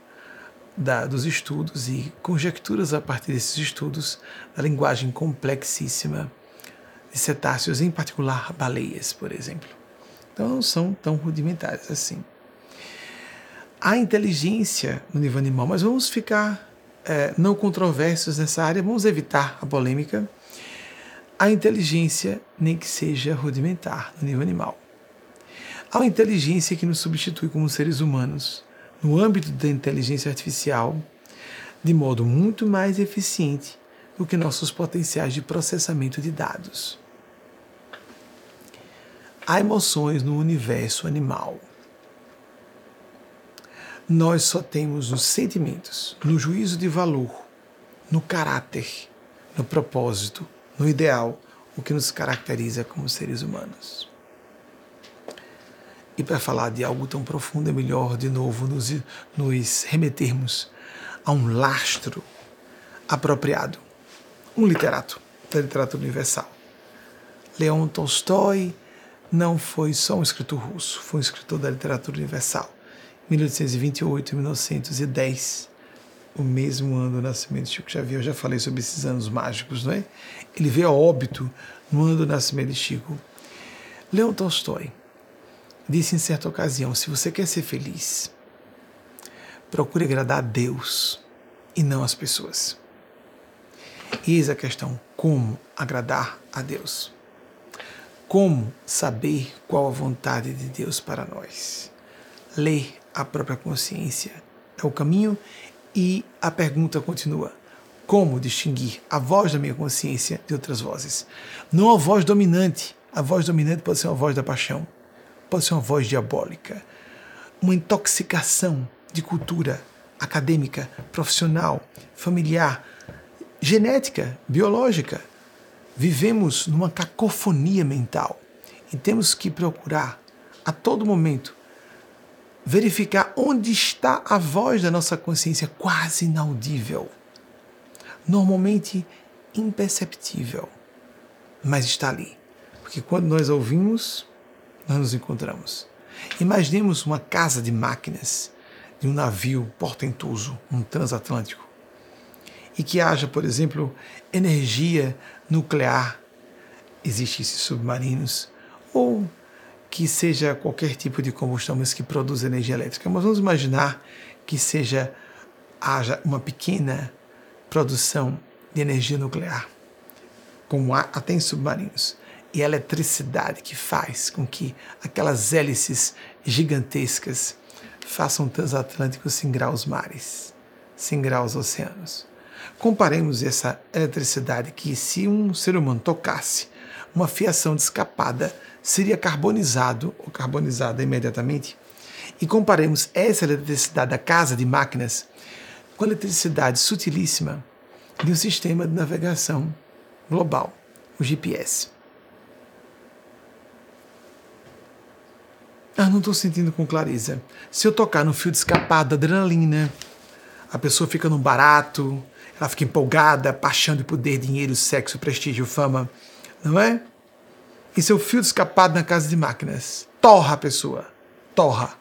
da, dos estudos e conjecturas a partir desses estudos da linguagem complexíssima de cetáceos, em particular baleias, por exemplo. Então, não são tão rudimentares assim há inteligência no nível animal, mas vamos ficar é, não controversos nessa área, vamos evitar a polêmica. A inteligência, nem que seja rudimentar, no nível animal. Há inteligência que nos substitui como seres humanos, no âmbito da inteligência artificial, de modo muito mais eficiente do que nossos potenciais de processamento de dados. Há emoções no universo animal nós só temos nos sentimentos, no juízo de valor, no caráter, no propósito, no ideal, o que nos caracteriza como seres humanos. E para falar de algo tão profundo, é melhor de novo nos, nos remetermos a um lastro apropriado, um literato da literatura universal. Leon Tolstói não foi só um escritor russo, foi um escritor da literatura universal 1828 e 1910, o mesmo ano do nascimento de Chico Xavier. Eu já falei sobre esses anos mágicos, não é? Ele veio a óbito no ano do nascimento de Chico. Leon Tolstói disse em certa ocasião: se você quer ser feliz, procure agradar a Deus e não as pessoas. E eis a questão: como agradar a Deus? Como saber qual a vontade de Deus para nós? Ler a própria consciência é o caminho e a pergunta continua: como distinguir a voz da minha consciência de outras vozes? Não a voz dominante. A voz dominante pode ser uma voz da paixão, pode ser uma voz diabólica, uma intoxicação de cultura acadêmica, profissional, familiar, genética, biológica. Vivemos numa cacofonia mental e temos que procurar a todo momento verificar onde está a voz da nossa consciência quase inaudível, normalmente imperceptível, mas está ali. Porque quando nós ouvimos, nós nos encontramos. Imaginemos uma casa de máquinas de um navio portentoso, um transatlântico, e que haja, por exemplo, energia nuclear, existem esses submarinos, ou que seja qualquer tipo de combustão, mas que produza energia elétrica. Mas vamos imaginar que seja haja uma pequena produção de energia nuclear, como há até em submarinos, e a eletricidade que faz com que aquelas hélices gigantescas façam transatlânticos singrar os mares, singrar os oceanos. Comparemos essa eletricidade que, se um ser humano tocasse uma fiação de escapada seria carbonizado ou carbonizada imediatamente. E comparemos essa eletricidade da casa de máquinas com a eletricidade sutilíssima de um sistema de navegação global, o GPS. Ah, não estou sentindo com clareza. Se eu tocar no fio de escapado, adrenalina, a pessoa fica no barato, ela fica empolgada, paixão de poder, dinheiro, sexo, prestígio, fama, não é? e seu fio escapado na casa de máquinas. Torra a pessoa. Torra.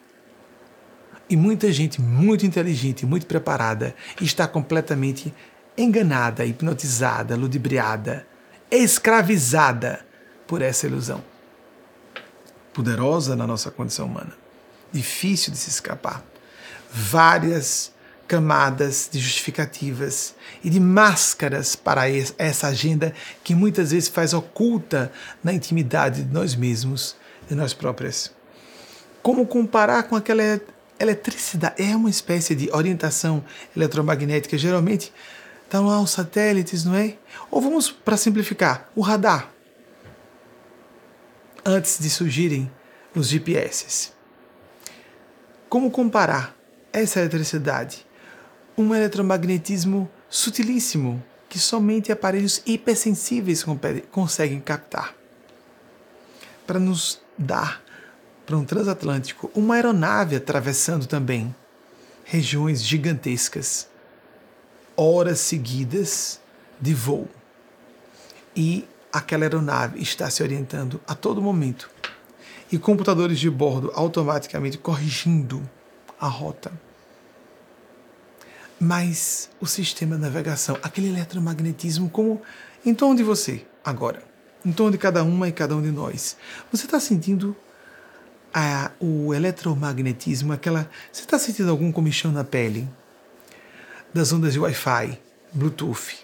E muita gente muito inteligente, muito preparada, está completamente enganada, hipnotizada, ludibriada, escravizada por essa ilusão. Poderosa na nossa condição humana. Difícil de se escapar. Várias camadas de justificativas e de máscaras para essa agenda que muitas vezes faz oculta na intimidade de nós mesmos, de nós próprias. Como comparar com aquela eletricidade? É uma espécie de orientação eletromagnética, geralmente estão lá os satélites, não é? Ou vamos, para simplificar, o radar. Antes de surgirem os GPS. Como comparar essa eletricidade um eletromagnetismo sutilíssimo que somente aparelhos hipersensíveis conseguem captar. Para nos dar para um transatlântico uma aeronave atravessando também regiões gigantescas, horas seguidas de voo. E aquela aeronave está se orientando a todo momento. E computadores de bordo automaticamente corrigindo a rota mas o sistema de navegação, aquele eletromagnetismo, como em torno de você agora, em torno de cada uma e cada um de nós. Você está sentindo a, o eletromagnetismo, aquela. Você está sentindo algum comichão na pele? Das ondas de Wi-Fi, Bluetooth,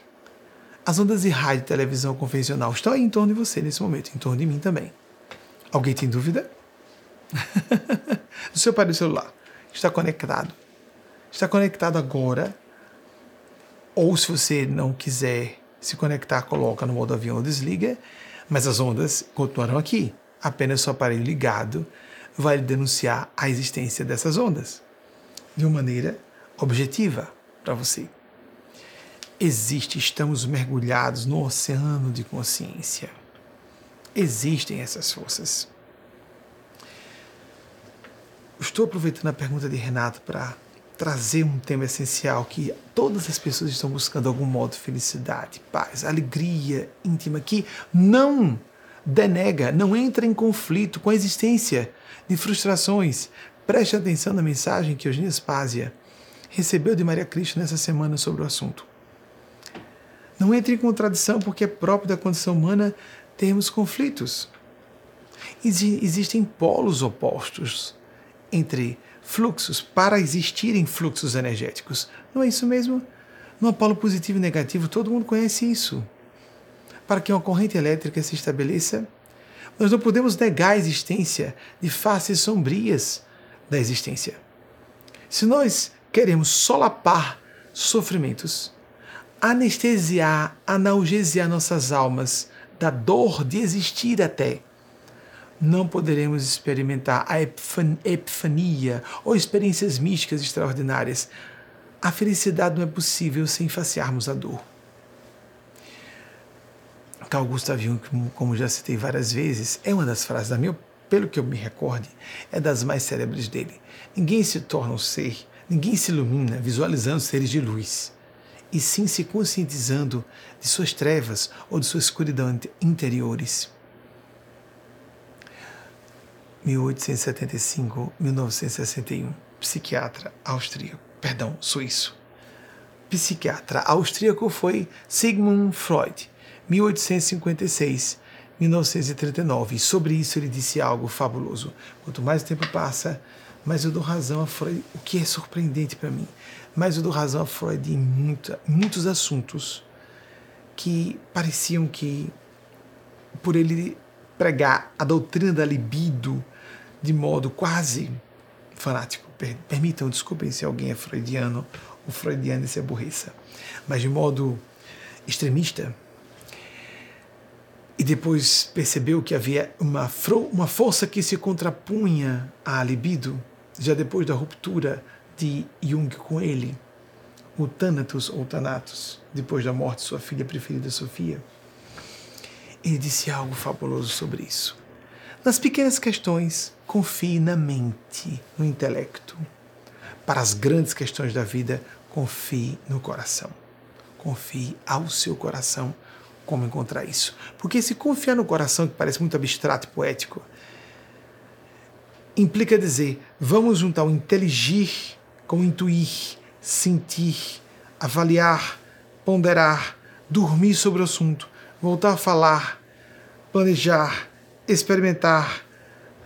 as ondas de rádio e televisão convencional estão aí em torno de você nesse momento, em torno de mim também. Alguém tem dúvida? o seu aparelho celular está conectado está conectado agora. Ou se você não quiser se conectar, coloca no modo avião ou desliga, mas as ondas continuarão aqui. Apenas seu aparelho ligado vai denunciar a existência dessas ondas de uma maneira objetiva para você. Existe, estamos mergulhados no oceano de consciência. Existem essas forças. Estou aproveitando a pergunta de Renato para trazer um tema essencial que todas as pessoas estão buscando algum modo felicidade, paz, alegria íntima que não denega, não entra em conflito com a existência de frustrações. Preste atenção na mensagem que Eugênia Spásia recebeu de Maria Cristo nessa semana sobre o assunto. Não entre em contradição porque é próprio da condição humana termos conflitos. Existem polos opostos entre fluxos para existirem fluxos energéticos. Não é isso mesmo? No polo positivo e negativo, todo mundo conhece isso. Para que uma corrente elétrica se estabeleça, Nós não podemos negar a existência de faces sombrias da existência. Se nós queremos solapar sofrimentos, anestesiar, analgesiar nossas almas da dor de existir até, não poderemos experimentar a epifania ou experiências místicas extraordinárias. A felicidade não é possível sem facearmos a dor. Carl Gustav Jung, como já citei várias vezes, é uma das frases, da minha, pelo que eu me recorde, é das mais célebres dele. Ninguém se torna um ser, ninguém se ilumina visualizando seres de luz, e sim se conscientizando de suas trevas ou de sua escuridão interiores. 1875-1961, psiquiatra austríaco, perdão, suíço. Psiquiatra austríaco foi Sigmund Freud, 1856, 1939. E sobre isso ele disse algo fabuloso. Quanto mais o tempo passa, mais eu dou razão a Freud, o que é surpreendente para mim, mais eu dou razão a Freud em muita, muitos assuntos que pareciam que, por ele pregar a doutrina da libido de modo quase fanático. Permitam, desculpem se alguém é freudiano ou freudiano se aborreça, mas de modo extremista. E depois percebeu que havia uma, uma força que se contrapunha à libido, já depois da ruptura de Jung com ele, o Thanatos ou Thanatos, depois da morte de sua filha preferida Sofia. Ele disse algo fabuloso sobre isso. Nas pequenas questões, confie na mente, no intelecto. Para as grandes questões da vida, confie no coração. Confie ao seu coração como encontrar isso. Porque se confiar no coração, que parece muito abstrato e poético, implica dizer, vamos juntar o inteligir com intuir, sentir, avaliar, ponderar, dormir sobre o assunto, voltar a falar, planejar, experimentar,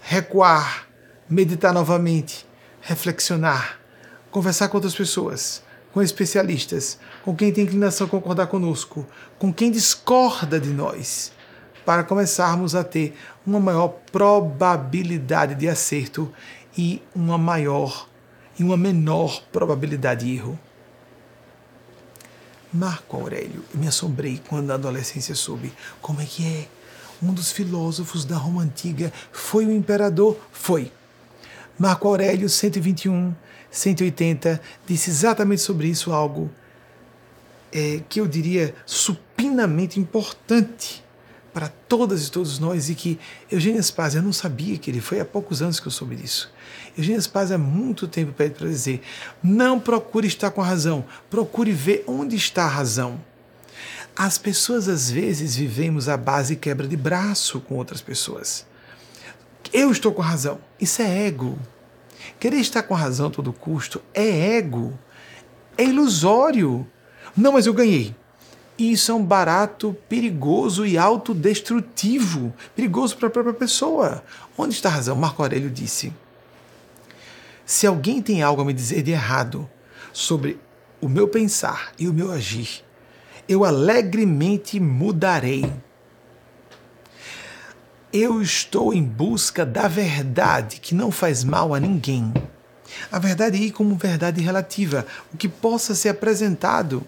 recuar, meditar novamente, reflexionar, conversar com outras pessoas, com especialistas, com quem tem inclinação a concordar conosco, com quem discorda de nós, para começarmos a ter uma maior probabilidade de acerto e uma maior e uma menor probabilidade de erro. Marco Aurélio, eu me assombrei quando na adolescência soube como é que é. Um dos filósofos da Roma Antiga foi o imperador? Foi. Marco Aurélio, 121, 180, disse exatamente sobre isso algo é, que eu diria supinamente importante para todas e todos nós e que Eugênio Spazia, não sabia que ele foi há poucos anos que eu soube disso. Eugênio Spazia há muito tempo pede para dizer: não procure estar com a razão, procure ver onde está a razão. As pessoas às vezes vivemos a base quebra de braço com outras pessoas. Eu estou com razão. Isso é ego. Querer estar com razão a todo custo é ego. É ilusório. Não, mas eu ganhei. Isso é um barato perigoso e autodestrutivo, perigoso para a própria pessoa. Onde está a razão? Marco Aurélio disse: Se alguém tem algo a me dizer de errado sobre o meu pensar e o meu agir, eu alegremente mudarei. Eu estou em busca da verdade que não faz mal a ninguém. A verdade aí como verdade relativa, o que possa ser apresentado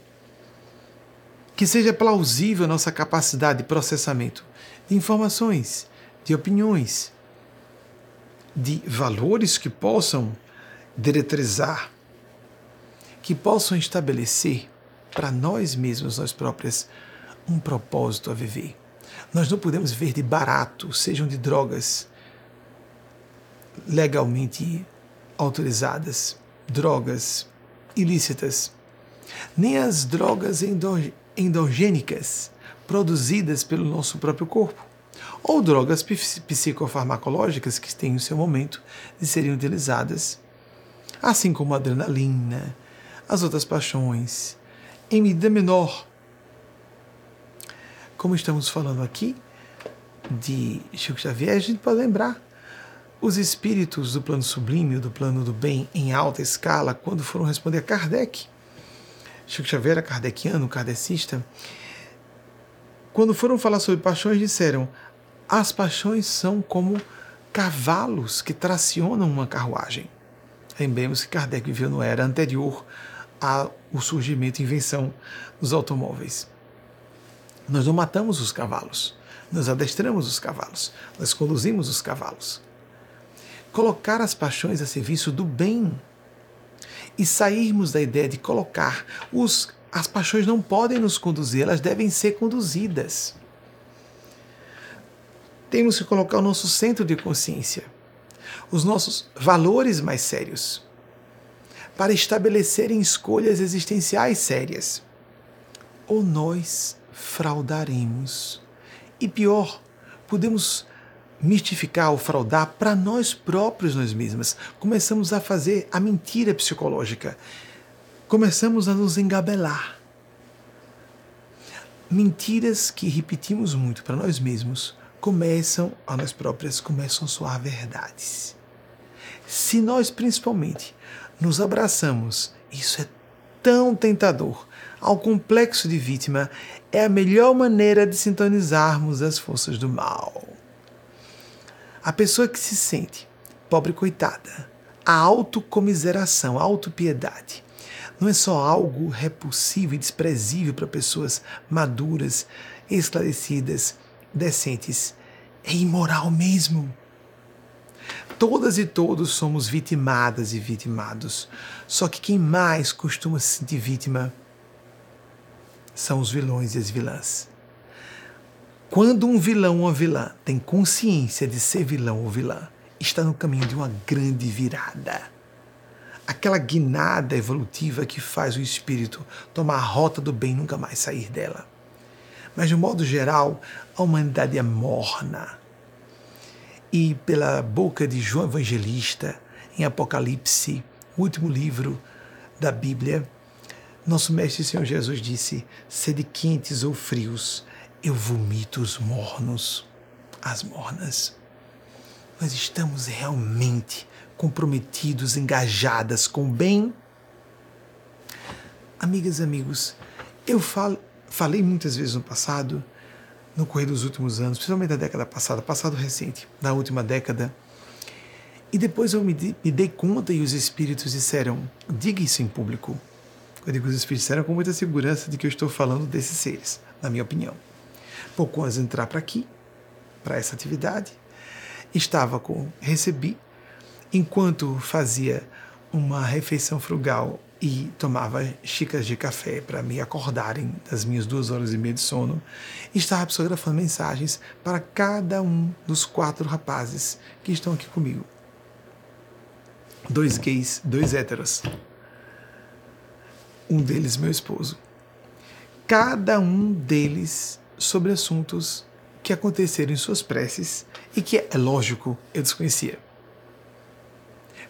que seja plausível a nossa capacidade de processamento de informações, de opiniões, de valores que possam diretrizar, que possam estabelecer para nós mesmos, nós próprias, um propósito a viver. Nós não podemos viver de barato, sejam de drogas legalmente autorizadas, drogas ilícitas, nem as drogas endogênicas produzidas pelo nosso próprio corpo, ou drogas psicofarmacológicas que têm o seu momento de serem utilizadas, assim como a adrenalina, as outras paixões, em medida menor. Como estamos falando aqui de Chico Xavier, a gente pode lembrar os espíritos do plano sublime, do plano do bem em alta escala, quando foram responder a Kardec Chico Xavier era kardeciano, kardecista, quando foram falar sobre paixões, disseram As paixões são como cavalos que tracionam uma carruagem. Lembremos que Kardec viveu no era anterior ao surgimento e invenção dos automóveis. Nós não matamos os cavalos, nós adestramos os cavalos, nós conduzimos os cavalos. Colocar as paixões a serviço do bem e sairmos da ideia de colocar os as paixões não podem nos conduzir, elas devem ser conduzidas. Temos que colocar o nosso centro de consciência, os nossos valores mais sérios, para estabelecerem escolhas existenciais sérias. Ou nós fraudaremos. E pior, podemos mistificar ou fraudar para nós próprios, nós mesmas. Começamos a fazer a mentira psicológica. Começamos a nos engabelar. Mentiras que repetimos muito para nós mesmos começam, a nós próprias, começam a soar verdades. Se nós, principalmente, nos abraçamos, isso é tão tentador, ao complexo de vítima, é a melhor maneira de sintonizarmos as forças do mal. A pessoa que se sente pobre coitada, a autocomiseração, a autopiedade, não é só algo repulsivo e desprezível para pessoas maduras, esclarecidas, decentes, é imoral mesmo. Todas e todos somos vitimadas e vitimados. Só que quem mais costuma se sentir vítima são os vilões e as vilãs. Quando um vilão ou uma vilã tem consciência de ser vilão ou vilã, está no caminho de uma grande virada. Aquela guinada evolutiva que faz o espírito tomar a rota do bem e nunca mais sair dela. Mas, de modo geral, a humanidade é morna. E pela boca de João Evangelista, em Apocalipse, o último livro da Bíblia, nosso Mestre Senhor Jesus disse: sede quentes ou frios, eu vomito os mornos, as mornas. Nós estamos realmente comprometidos, engajadas com o bem. Amigas e amigos, eu falo, falei muitas vezes no passado, no correr dos últimos anos, principalmente da década passada, passado recente, da última década, e depois eu me, me dei conta e os espíritos disseram: diga isso em público. Eu digo, os espíritos disseram com muita segurança de que eu estou falando desses seres, na minha opinião. Pouco antes de entrar para aqui, para essa atividade, estava com, recebi, enquanto fazia uma refeição frugal e tomava xícaras de café para me acordarem das minhas duas horas e meia de sono, estava psicografando mensagens para cada um dos quatro rapazes que estão aqui comigo. Dois gays, dois héteros. Um deles, meu esposo. Cada um deles sobre assuntos que aconteceram em suas preces e que, é lógico, eu desconhecia.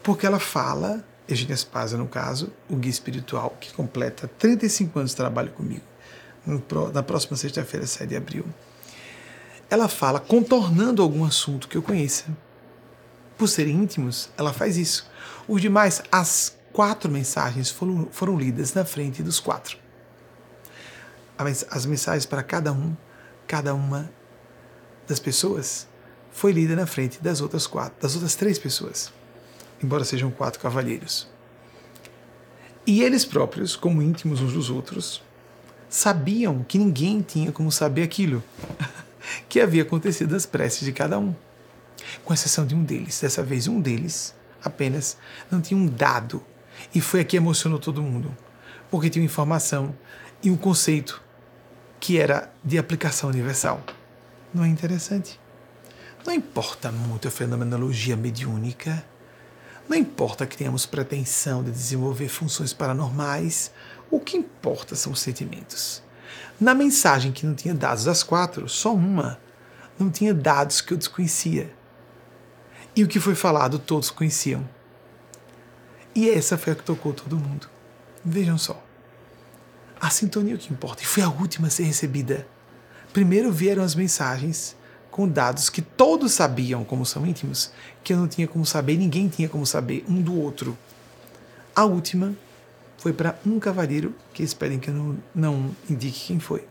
Porque ela fala Eugênia Spazia, no caso, o guia espiritual, que completa 35 anos de trabalho comigo, na próxima sexta-feira, 7 de abril. Ela fala contornando algum assunto que eu conheça. Por serem íntimos, ela faz isso. Os demais, as quatro mensagens foram, foram lidas na frente dos quatro. As mensagens para cada um, cada uma das pessoas, foi lida na frente das outras quatro, das outras três pessoas embora sejam quatro cavalheiros. E eles próprios, como íntimos uns dos outros, sabiam que ninguém tinha como saber aquilo que havia acontecido nas preces de cada um, com exceção de um deles. Dessa vez, um deles apenas não tinha um dado, e foi aqui que emocionou todo mundo, porque tinha uma informação e um conceito que era de aplicação universal. Não é interessante? Não importa muito a fenomenologia mediúnica não importa que tenhamos pretensão de desenvolver funções paranormais, o que importa são os sentimentos. Na mensagem que não tinha dados das quatro, só uma não tinha dados que eu desconhecia. E o que foi falado todos conheciam. E essa foi a que tocou todo mundo. Vejam só. A sintonia é o que importa. E foi a última a ser recebida. Primeiro vieram as mensagens com dados que todos sabiam como são íntimos, que eu não tinha como saber, ninguém tinha como saber um do outro. A última foi para um cavaleiro, que eles pedem que eu não, não indique quem foi.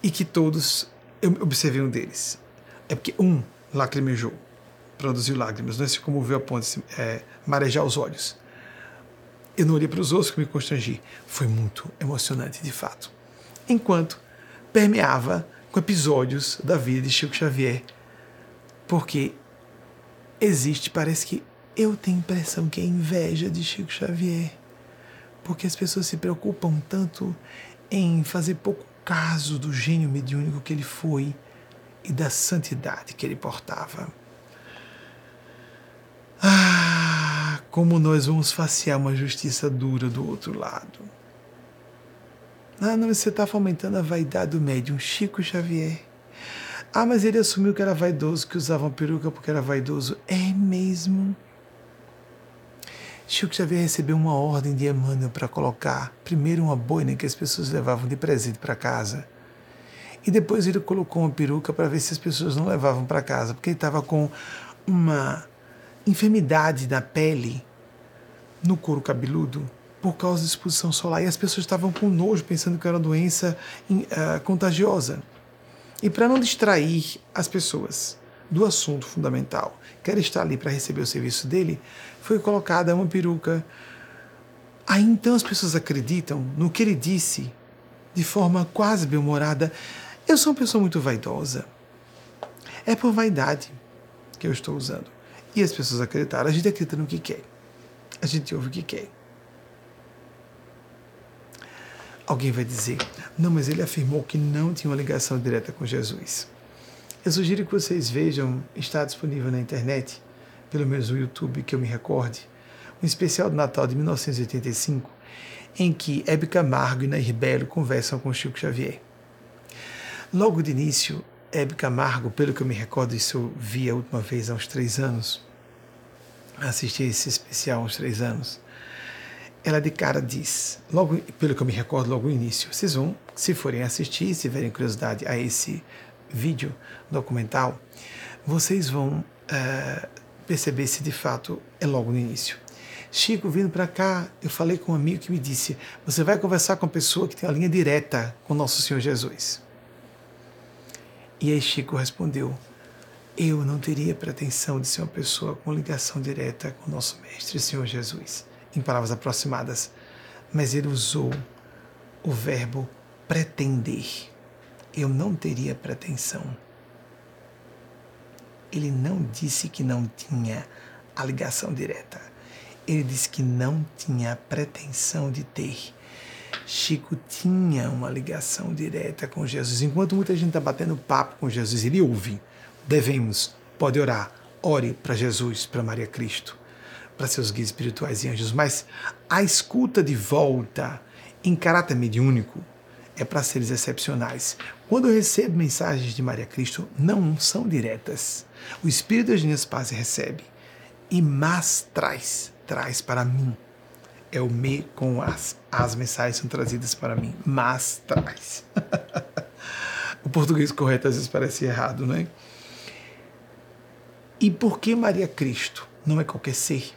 E que todos, eu observei um deles. é porque um lacrimejou, produziu lágrimas, não é se comoveu a ponto de é, marejar os olhos. Eu não olhei para os outros que me constrangi. Foi muito emocionante, de fato. Enquanto permeava com episódios da vida de Chico Xavier, porque existe, parece que eu tenho a impressão que é inveja de Chico Xavier, porque as pessoas se preocupam tanto em fazer pouco caso do gênio mediúnico que ele foi e da santidade que ele portava. Ah, como nós vamos facear uma justiça dura do outro lado. Ah, não, você está fomentando a vaidade do médium Chico Xavier. Ah, mas ele assumiu que era vaidoso, que usava uma peruca porque era vaidoso. É mesmo. Chico Xavier recebeu uma ordem de Emmanuel para colocar primeiro uma boina que as pessoas levavam de presente para casa. E depois ele colocou uma peruca para ver se as pessoas não levavam para casa, porque ele estava com uma enfermidade na pele, no couro cabeludo, por causa da exposição solar. E as pessoas estavam com nojo, pensando que era uma doença uh, contagiosa. E para não distrair as pessoas do assunto fundamental, que era estar ali para receber o serviço dele, foi colocada uma peruca. Aí então as pessoas acreditam no que ele disse de forma quase bem-humorada. Eu sou uma pessoa muito vaidosa. É por vaidade que eu estou usando. E as pessoas acreditaram. A gente acredita no que quer. A gente ouve o que quer. Alguém vai dizer, não, mas ele afirmou que não tinha uma ligação direta com Jesus. Eu sugiro que vocês vejam, está disponível na internet, pelo menos no YouTube, que eu me recorde, um especial do Natal de 1985, em que Hebe Camargo e Nair Belo conversam com Chico Xavier. Logo de início, Hebe Camargo, pelo que eu me recordo, isso eu vi a última vez há uns três anos, assisti esse especial há uns três anos, ela de cara diz, logo pelo que eu me recordo logo no início, vocês vão, se forem assistir, se tiverem curiosidade a esse vídeo documental, vocês vão uh, perceber se de fato é logo no início. Chico, vindo para cá, eu falei com um amigo que me disse: você vai conversar com uma pessoa que tem uma linha direta com Nosso Senhor Jesus. E aí Chico respondeu: eu não teria pretensão de ser uma pessoa com ligação direta com nosso Mestre Senhor Jesus em palavras aproximadas, mas ele usou o verbo pretender. Eu não teria pretensão. Ele não disse que não tinha a ligação direta. Ele disse que não tinha a pretensão de ter. Chico tinha uma ligação direta com Jesus. Enquanto muita gente está batendo papo com Jesus, ele ouve. Devemos, pode orar, ore para Jesus, para Maria Cristo para seus guias espirituais e anjos, mas a escuta de volta em caráter mediúnico é para seres excepcionais. Quando eu recebo mensagens de Maria Cristo, não são diretas. O Espírito de Genias Paz recebe e mas traz, traz para mim. É o me com as. As mensagens são trazidas para mim, mas traz. o português correto às vezes parece errado, não é? E por que Maria Cristo não é qualquer ser?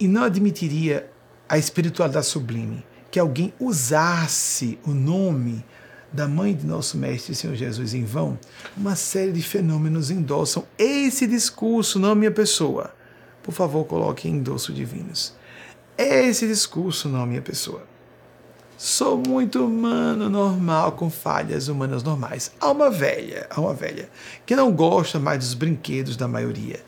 E não admitiria a espiritualidade sublime que alguém usasse o nome da mãe de nosso Mestre Senhor Jesus em vão, uma série de fenômenos endossam esse discurso, não minha pessoa. Por favor, coloque em endosso divinos. Esse discurso, não minha pessoa. Sou muito humano, normal, com falhas humanas normais. Uma velha, uma velha, que não gosta mais dos brinquedos da maioria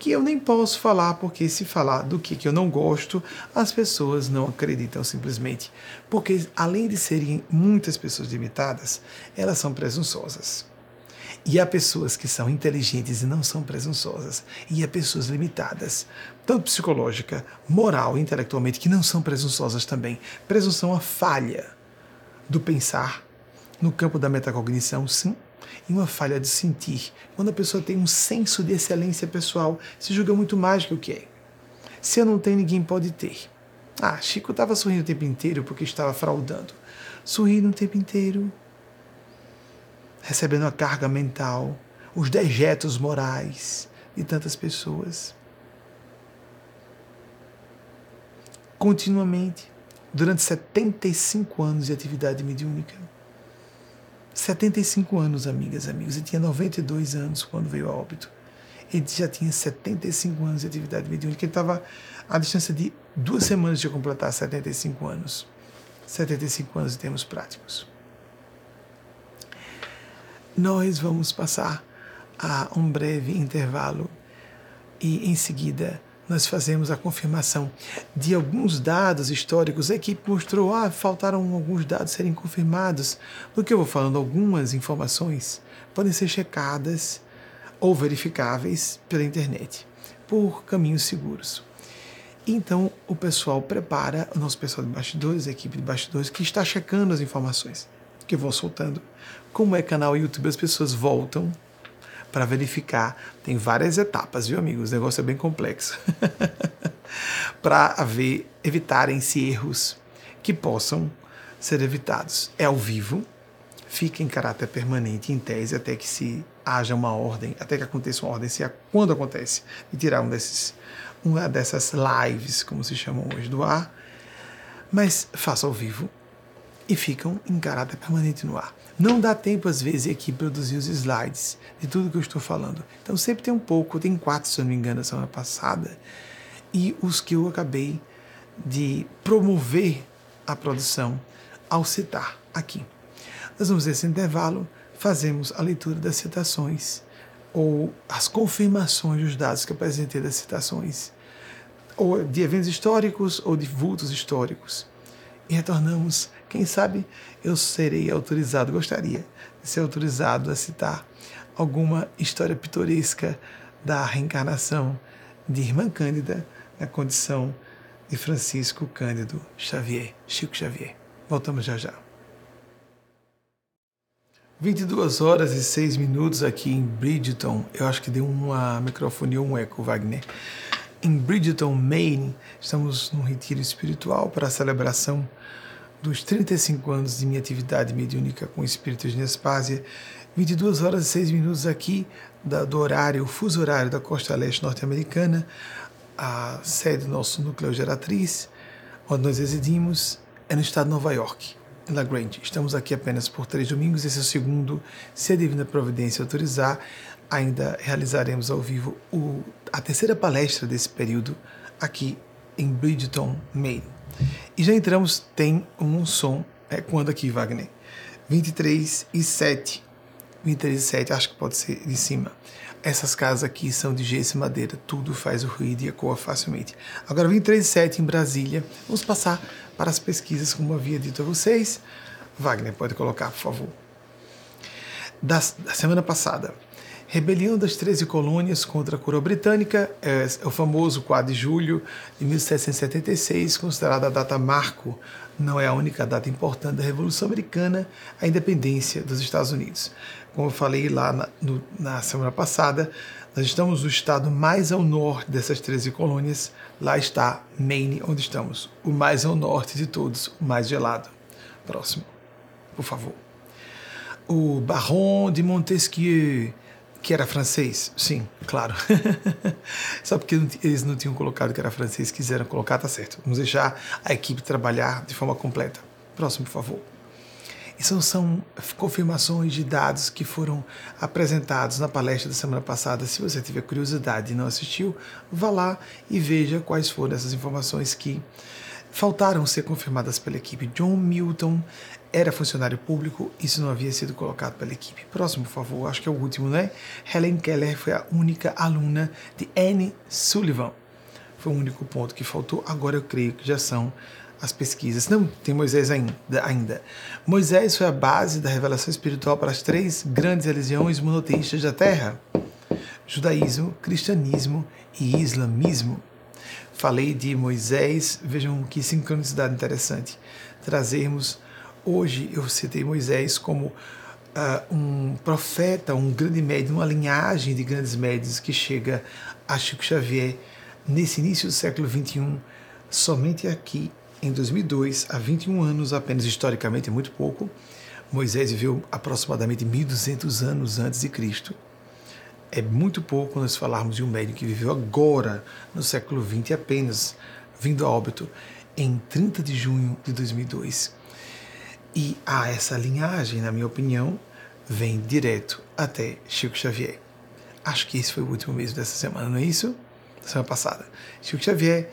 que eu nem posso falar, porque se falar do que, que eu não gosto, as pessoas não acreditam simplesmente. Porque além de serem muitas pessoas limitadas, elas são presunçosas. E há pessoas que são inteligentes e não são presunçosas. E há pessoas limitadas, tanto psicológica, moral e intelectualmente, que não são presunçosas também. Presunção é a falha do pensar no campo da metacognição, sim, e uma falha de sentir. Quando a pessoa tem um senso de excelência pessoal, se julga muito mais que o que é. Se eu não tenho, ninguém pode ter. Ah, Chico estava sorrindo o tempo inteiro porque estava fraudando. Sorrindo o tempo inteiro, recebendo a carga mental, os dejetos morais de tantas pessoas. Continuamente, durante 75 anos de atividade mediúnica. 75 anos, amigas amigos. Ele tinha 92 anos quando veio a óbito. Ele já tinha 75 anos de atividade mediúnica. Ele estava à distância de duas semanas de completar 75 anos. 75 anos em termos práticos. Nós vamos passar a um breve intervalo e em seguida nós fazemos a confirmação de alguns dados históricos. A equipe mostrou, ah, faltaram alguns dados serem confirmados. Do que eu vou falando, algumas informações podem ser checadas ou verificáveis pela internet, por caminhos seguros. Então, o pessoal prepara, o nosso pessoal de bastidores, a equipe de bastidores, que está checando as informações que eu vou soltando. Como é canal YouTube, as pessoas voltam para verificar. Tem várias etapas, viu, amigos? O negócio é bem complexo. para haver, evitarem-se erros que possam ser evitados. É ao vivo, fica em caráter permanente, em tese, até que se haja uma ordem, até que aconteça uma ordem, se é quando acontece, e tirar um desses, uma dessas lives, como se chamam hoje, do ar. Mas faça ao vivo e ficam em caráter permanente no ar. Não dá tempo, às vezes, aqui produzir os slides de tudo que eu estou falando. Então sempre tem um pouco, tem quatro, se eu não me engano, a semana passada, e os que eu acabei de promover a produção ao citar aqui. Nós vamos nesse intervalo, fazemos a leitura das citações ou as confirmações dos dados que eu apresentei das citações, ou de eventos históricos ou de vultos históricos. E retornamos quem sabe eu serei autorizado, gostaria de ser autorizado a citar alguma história pitoresca da reencarnação de Irmã Cândida na condição de Francisco Cândido Xavier, Chico Xavier. Voltamos já já. 22 horas e 6 minutos aqui em Bridgeton. Eu acho que deu uma microfonia, um eco, Wagner. Em Bridgeton, Maine, estamos num retiro espiritual para a celebração dos 35 anos de minha atividade mediúnica com espíritos de Nespásia, 22 horas e 6 minutos aqui da, do horário, fuso horário da costa leste norte-americana, a sede do nosso núcleo geratriz, onde nós residimos, é no estado de Nova York, em La Grande. Estamos aqui apenas por três domingos, esse é o segundo, se a Divina Providência autorizar, ainda realizaremos ao vivo o, a terceira palestra desse período aqui em Bridgeton, Maine. E já entramos, tem um som, é quando aqui, Wagner? 23 e 7. 23 e 7, acho que pode ser de cima. Essas casas aqui são de gesso e madeira, tudo faz o ruído e ecoa facilmente. Agora, 23 e 7 em Brasília. Vamos passar para as pesquisas, como havia dito a vocês. Wagner, pode colocar, por favor. Da, da semana passada, Rebelião das Treze Colônias contra a Coroa Britânica, é, é o famoso 4 de julho de 1776, considerada a data marco, não é a única data importante da Revolução Americana, a independência dos Estados Unidos. Como eu falei lá na, no, na semana passada, nós estamos no estado mais ao norte dessas 13 colônias, lá está Maine, onde estamos, o mais ao norte de todos, o mais gelado. Próximo, por favor. O Baron de Montesquieu que era francês? Sim, claro. Só porque eles não tinham colocado que era francês, quiseram colocar, tá certo. Vamos deixar a equipe trabalhar de forma completa. Próximo, por favor. Isso são confirmações de dados que foram apresentados na palestra da semana passada. Se você tiver curiosidade e não assistiu, vá lá e veja quais foram essas informações que faltaram ser confirmadas pela equipe. John Milton era funcionário público, isso não havia sido colocado pela equipe. Próximo, por favor, acho que é o último, né? Helen Keller foi a única aluna de Anne Sullivan. Foi o único ponto que faltou. Agora eu creio que já são as pesquisas. Não, tem Moisés ainda. Moisés foi a base da revelação espiritual para as três grandes religiões monoteístas da Terra: judaísmo, cristianismo e islamismo. Falei de Moisés, vejam que sincronicidade interessante. Trazermos Hoje eu citei Moisés como uh, um profeta, um grande médium, uma linhagem de grandes médios que chega a Chico Xavier nesse início do século XXI, somente aqui em 2002, há 21 anos apenas, historicamente é muito pouco. Moisés viveu aproximadamente 1200 anos antes de Cristo. É muito pouco nós falarmos de um médium que viveu agora, no século XX, apenas vindo a óbito em 30 de junho de 2002. E há essa linhagem, na minha opinião, vem direto até Chico Xavier. Acho que esse foi o último mês dessa semana, não é isso? Semana passada. Chico Xavier,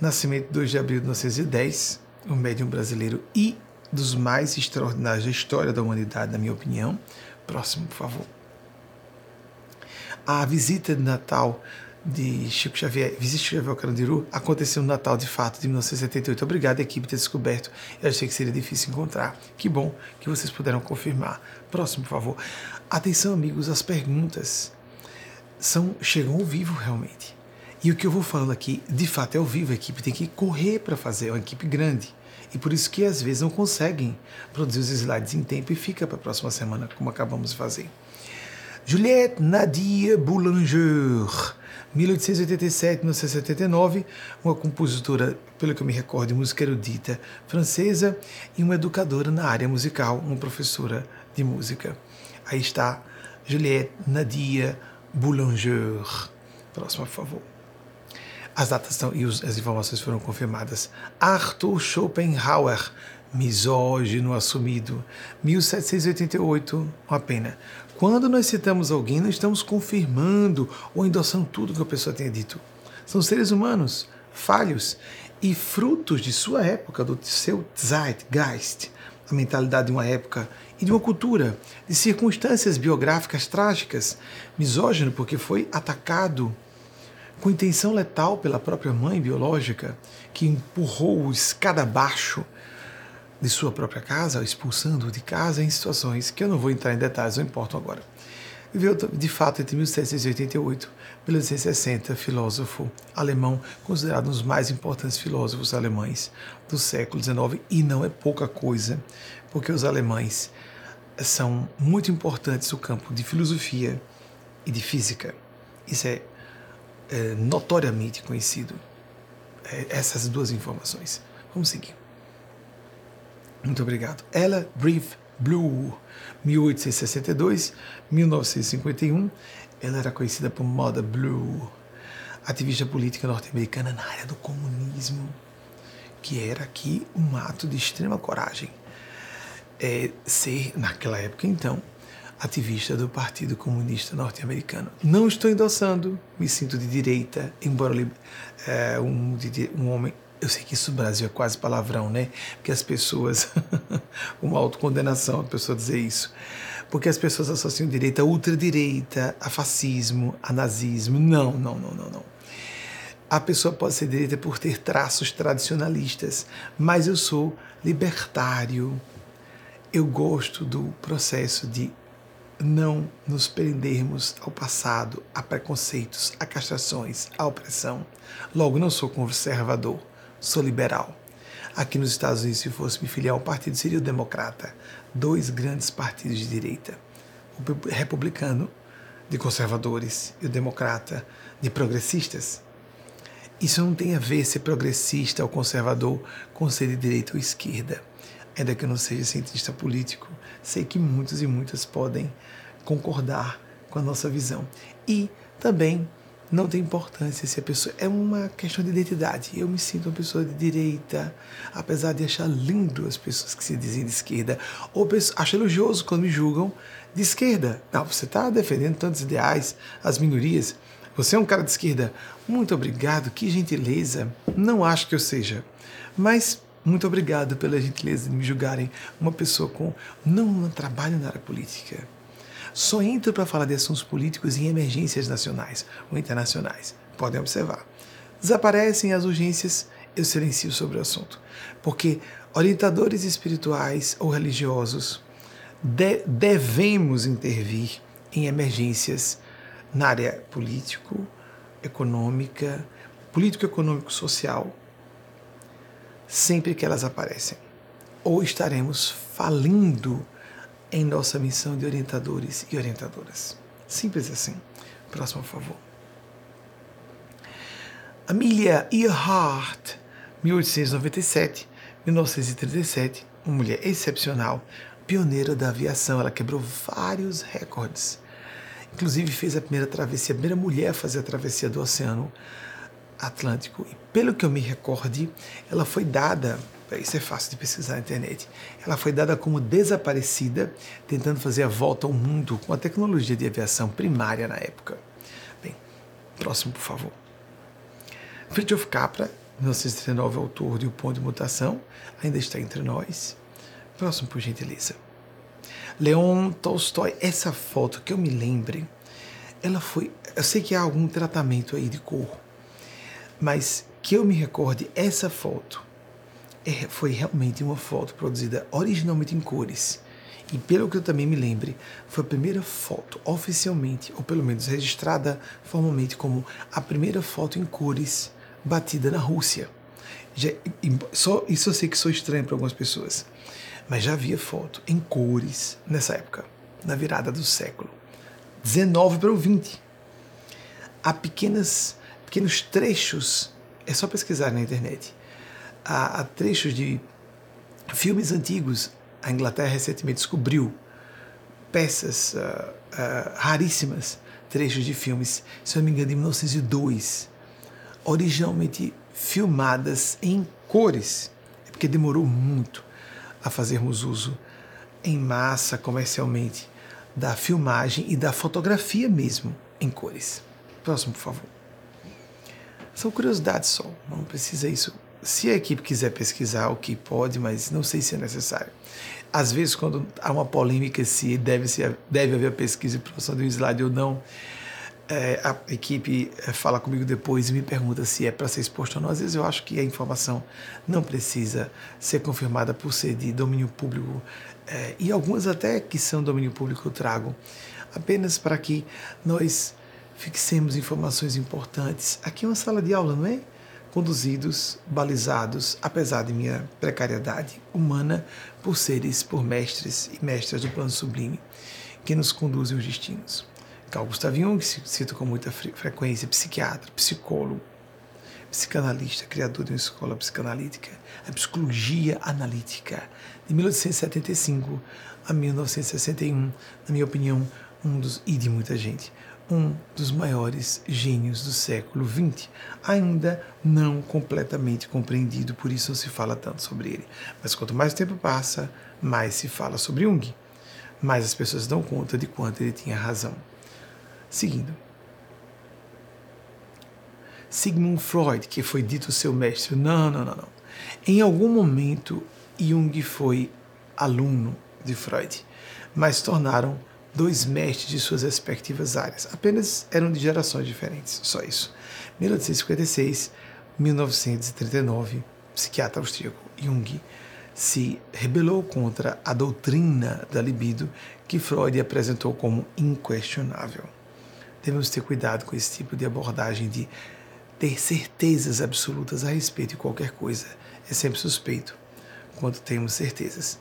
nascimento 2 de abril de 1910, um médium brasileiro e dos mais extraordinários da história da humanidade, na minha opinião. Próximo, por favor. A visita de Natal de Chico Xavier, Visita Chico Xavier ao Carandiru, aconteceu no Natal de fato de 1978. Obrigado, equipe, ter descoberto. Eu achei que seria difícil encontrar. Que bom que vocês puderam confirmar. Próximo, por favor. Atenção, amigos, as perguntas são chegam ao vivo realmente. E o que eu vou falando aqui, de fato, é ao vivo. A equipe tem que correr para fazer, é uma equipe grande. E por isso que às vezes não conseguem produzir os slides em tempo e fica para a próxima semana, como acabamos de fazer. Juliette Nadia Boulanger 1887-1979, uma compositora, pelo que eu me recordo, música erudita francesa e uma educadora na área musical, uma professora de música. Aí está Juliette Nadia Boulanger. Próxima, por favor. As datas estão, e as informações foram confirmadas. Arthur Schopenhauer, misógino assumido, 1788, uma pena. Quando nós citamos alguém, não estamos confirmando ou endossando tudo que a pessoa tenha dito. São seres humanos, falhos e frutos de sua época, do seu Zeitgeist, a mentalidade de uma época e de uma cultura, de circunstâncias biográficas trágicas. Misógino porque foi atacado com intenção letal pela própria mãe biológica, que empurrou-o escada abaixo de sua própria casa, expulsando-o de casa em situações que eu não vou entrar em detalhes, não importam agora. Viveu de fato entre 1788 e 1860, filósofo alemão, considerado um dos mais importantes filósofos alemães do século XIX, e não é pouca coisa, porque os alemães são muito importantes no campo de filosofia e de física. Isso é, é notoriamente conhecido, é, essas duas informações. Vamos seguir. Muito obrigado. Ella Brief Blue, 1862-1951. Ela era conhecida por Mother Blue, ativista política norte-americana na área do comunismo, que era aqui um ato de extrema coragem. É, ser, naquela época então, ativista do Partido Comunista Norte-Americano. Não estou endossando, me sinto de direita, embora é, um, um homem eu sei que isso no Brasil é quase palavrão, né? Porque as pessoas. uma autocondenação a pessoa dizer isso. Porque as pessoas associam direita a ultradireita, a fascismo, a nazismo. Não, não, não, não, não. A pessoa pode ser direita por ter traços tradicionalistas, mas eu sou libertário. Eu gosto do processo de não nos prendermos ao passado, a preconceitos, a castrações, a opressão. Logo, não sou conservador sou liberal. Aqui nos Estados Unidos, se fosse me filiar ao partido, seria o democrata. Dois grandes partidos de direita. O republicano, de conservadores, e o democrata, de progressistas. Isso não tem a ver ser progressista ou conservador com ser de direita ou esquerda. Ainda que eu não seja cientista político, sei que muitos e muitas podem concordar com a nossa visão. E também não tem importância se a pessoa. É uma questão de identidade. Eu me sinto uma pessoa de direita, apesar de achar lindo as pessoas que se dizem de esquerda, ou acho elogioso quando me julgam de esquerda. Não, você está defendendo tantos ideais, as minorias. Você é um cara de esquerda. Muito obrigado, que gentileza. Não acho que eu seja. Mas muito obrigado pela gentileza de me julgarem uma pessoa com. Não, não trabalho na área política só entro para falar de assuntos políticos em emergências nacionais ou internacionais. Podem observar. Desaparecem as urgências, eu silencio sobre o assunto. Porque orientadores espirituais ou religiosos de, devemos intervir em emergências na área político, econômica, político-econômico-social, sempre que elas aparecem. Ou estaremos falindo em nossa missão de orientadores e orientadoras. Simples assim. Próximo, por favor. Amelia Earhart, 1897, 1937, uma mulher excepcional, pioneira da aviação. Ela quebrou vários recordes. Inclusive fez a primeira travessia, a primeira mulher a fazer a travessia do Oceano Atlântico. E pelo que eu me recorde, ela foi dada isso é fácil de pesquisar na internet. Ela foi dada como desaparecida, tentando fazer a volta ao mundo com a tecnologia de aviação primária na época. Bem, próximo, por favor. Fritjof Capra, 1939, autor de O Ponto de Mutação, ainda está entre nós. Próximo, por gentileza. Leon Tolstói, essa foto que eu me lembre, ela foi. Eu sei que há algum tratamento aí de cor, mas que eu me recorde, essa foto é, foi realmente uma foto produzida originalmente em cores. E pelo que eu também me lembre, foi a primeira foto oficialmente, ou pelo menos registrada formalmente como a primeira foto em cores batida na Rússia. Já, só isso eu sei que sou estranho para algumas pessoas, mas já havia foto em cores nessa época, na virada do século 19 para o 20. Há pequenas, pequenos trechos, é só pesquisar na internet. Há, há trechos de filmes antigos. A Inglaterra recentemente descobriu peças uh, uh, raríssimas, trechos de filmes, se não me engano, de 1902 originalmente filmadas em cores, é porque demorou muito a fazermos uso em massa comercialmente da filmagem e da fotografia mesmo em cores. Próximo, por favor. São curiosidades só, não precisa isso. Se a equipe quiser pesquisar, o que pode, mas não sei se é necessário. Às vezes, quando há uma polêmica se deve, ser, deve haver pesquisa e produção de um slide ou não, é, a equipe é, fala comigo depois e me pergunta se é para ser exposto ou não. Às vezes eu acho que a informação não precisa ser confirmada por ser de domínio público é, e algumas até que são domínio público eu trago apenas para que nós fixemos informações importantes. Aqui é uma sala de aula, não é? Conduzidos, balizados, apesar de minha precariedade humana, por seres, por mestres e mestras do plano sublime que nos conduzem os destinos. Carl Gustav Jung cita com muita frequência psiquiatra, psicólogo, psicanalista, criador de uma escola psicanalítica, a psicologia analítica, de 1875 a 1961, na minha opinião, um dos, e de muita gente, um dos maiores gênios do século XX, ainda não completamente compreendido, por isso não se fala tanto sobre ele. Mas quanto mais o tempo passa, mais se fala sobre Jung, mais as pessoas dão conta de quanto ele tinha razão. Seguindo. Sigmund Freud, que foi dito seu mestre, não, não, não, não. Em algum momento, Jung foi aluno de Freud, mas tornaram dois mestres de suas respectivas áreas. Apenas eram de gerações diferentes, só isso. 1856, 1939, psiquiatra austríaco Jung se rebelou contra a doutrina da libido que Freud apresentou como inquestionável devemos ter cuidado com esse tipo de abordagem de ter certezas absolutas a respeito de qualquer coisa. É sempre suspeito quando temos certezas.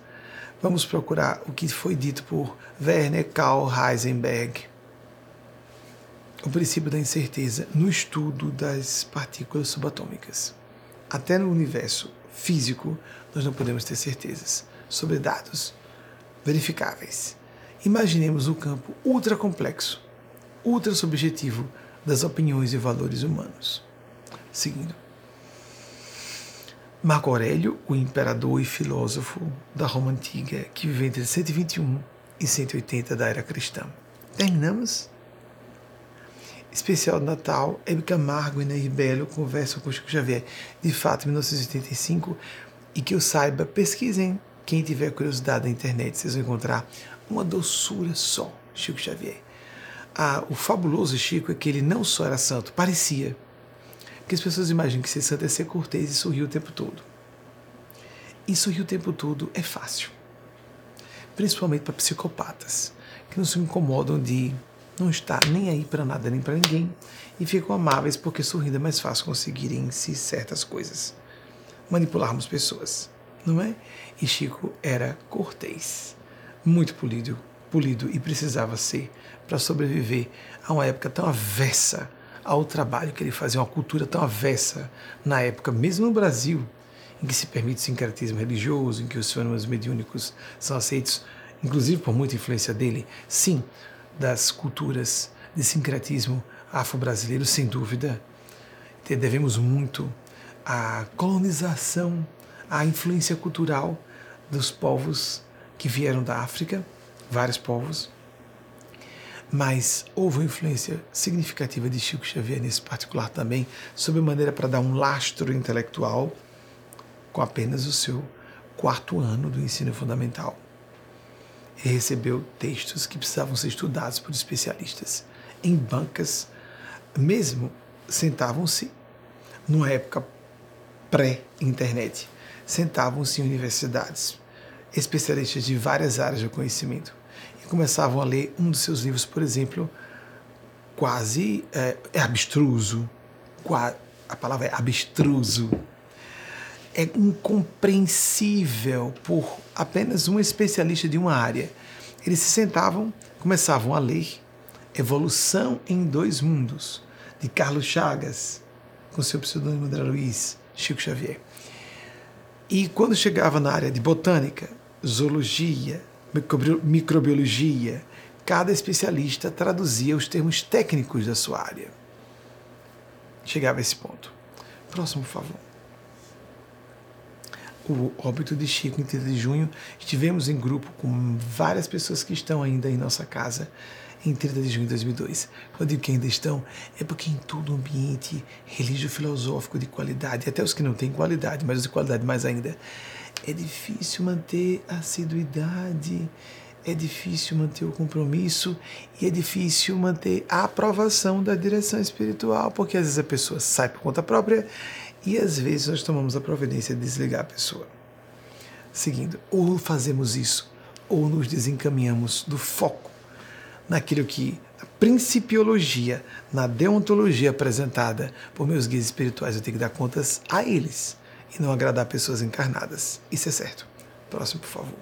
Vamos procurar o que foi dito por Werner Karl Heisenberg. O princípio da incerteza no estudo das partículas subatômicas. Até no universo físico, nós não podemos ter certezas sobre dados verificáveis. Imaginemos um campo ultra complexo ultra subjetivo das opiniões e valores humanos. Seguindo. Marco Aurélio, o imperador e filósofo da Roma Antiga, que viveu entre 121 e 180 da era cristã. Terminamos? Especial de Natal, Hebe Camargo e Nair Belo conversam com Chico Xavier, de fato, em 1985, e que eu saiba, pesquisem, quem tiver curiosidade na internet, vocês vão encontrar uma doçura só, Chico Xavier ah, o fabuloso Chico é que ele não só era santo, parecia. Porque as pessoas imaginam que ser santo é ser cortês e sorrir o tempo todo. E sorrir o tempo todo é fácil. Principalmente para psicopatas, que não se incomodam de não estar nem aí para nada nem para ninguém e ficam amáveis porque sorrindo é mais fácil conseguirem em si certas coisas. Manipularmos pessoas, não é? E Chico era cortês, muito polido, polido e precisava ser para sobreviver a uma época tão avessa ao trabalho que ele fazia, uma cultura tão avessa na época, mesmo no Brasil, em que se permite o sincretismo religioso, em que os fenômenos mediúnicos são aceitos, inclusive por muita influência dele, sim, das culturas de sincretismo afro-brasileiro, sem dúvida. Devemos muito à colonização a influência cultural dos povos que vieram da África, vários povos, mas houve uma influência significativa de Chico Xavier nesse particular também, sob maneira para dar um lastro intelectual com apenas o seu quarto ano do ensino fundamental. Ele recebeu textos que precisavam ser estudados por especialistas. Em bancas, mesmo sentavam-se, numa época pré-internet, sentavam-se em universidades, especialistas de várias áreas do conhecimento, começavam a ler um dos seus livros, por exemplo, quase é, é abstruso, a palavra é abstruso, é incompreensível por apenas um especialista de uma área. Eles se sentavam, começavam a ler Evolução em Dois Mundos, de Carlos Chagas, com seu pseudônimo André Luiz, Chico Xavier. E quando chegava na área de botânica, zoologia, microbiologia, cada especialista traduzia os termos técnicos da sua área. Chegava a esse ponto. Próximo, por favor o óbito de Chico em 30 de junho, estivemos em grupo com várias pessoas que estão ainda em nossa casa em 30 de junho de 2002. Quando digo que ainda estão, é porque em todo ambiente religio-filosófico de qualidade, até os que não têm qualidade, mas os de qualidade mais ainda, é difícil manter a assiduidade, é difícil manter o compromisso e é difícil manter a aprovação da direção espiritual, porque às vezes a pessoa sai por conta própria e às vezes nós tomamos a providência de desligar a pessoa. Seguindo, ou fazemos isso, ou nos desencaminhamos do foco naquilo que a principiologia, na deontologia apresentada por meus guias espirituais, eu tenho que dar contas a eles e não agradar pessoas encarnadas. Isso é certo. Próximo, por favor.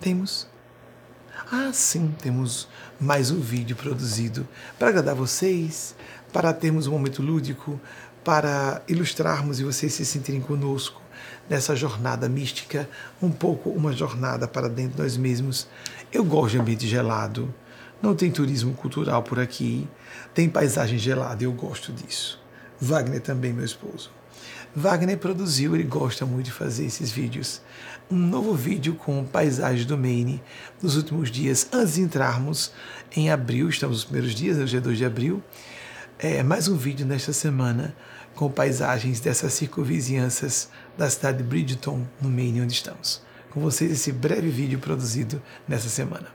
Temos. Ah, sim, temos mais um vídeo produzido para agradar vocês, para termos um momento lúdico, para ilustrarmos e vocês se sentirem conosco nessa jornada mística, um pouco uma jornada para dentro de nós mesmos. Eu gosto de ambiente gelado, não tem turismo cultural por aqui, tem paisagem gelada, eu gosto disso. Wagner também, meu esposo. Wagner produziu, ele gosta muito de fazer esses vídeos. Um novo vídeo com paisagens do Maine nos últimos dias, antes de entrarmos em abril, estamos nos primeiros dias, hoje é 2 de abril, é, mais um vídeo nesta semana com paisagens dessas circunvizinhanças da cidade de Bridgeton, no Maine, onde estamos. Com vocês esse breve vídeo produzido nessa semana.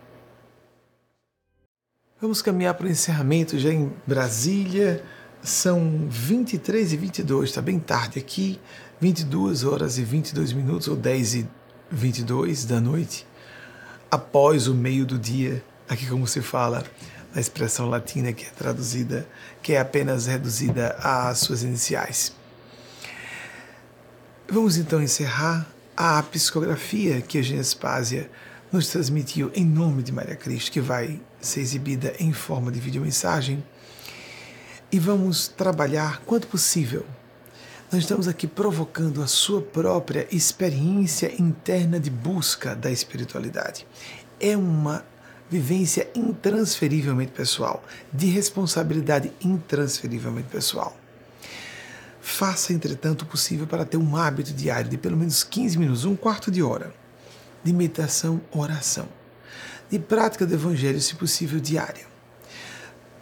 Vamos caminhar para o encerramento já em Brasília. São 23 e 22, está bem tarde aqui, 22 horas e 22 minutos, ou 10 e 22 da noite, após o meio do dia, aqui como se fala a expressão latina que é traduzida, que é apenas reduzida às suas iniciais. Vamos então encerrar a psicografia que a Genespásia nos transmitiu em nome de Maria Cristo, que vai ser exibida em forma de videomensagem. E vamos trabalhar quanto possível. Nós estamos aqui provocando a sua própria experiência interna de busca da espiritualidade. É uma vivência intransferivelmente pessoal, de responsabilidade intransferivelmente pessoal. Faça, entretanto, o possível para ter um hábito diário de pelo menos 15 minutos, um quarto de hora, de meditação, oração, de prática do Evangelho, se possível, diária.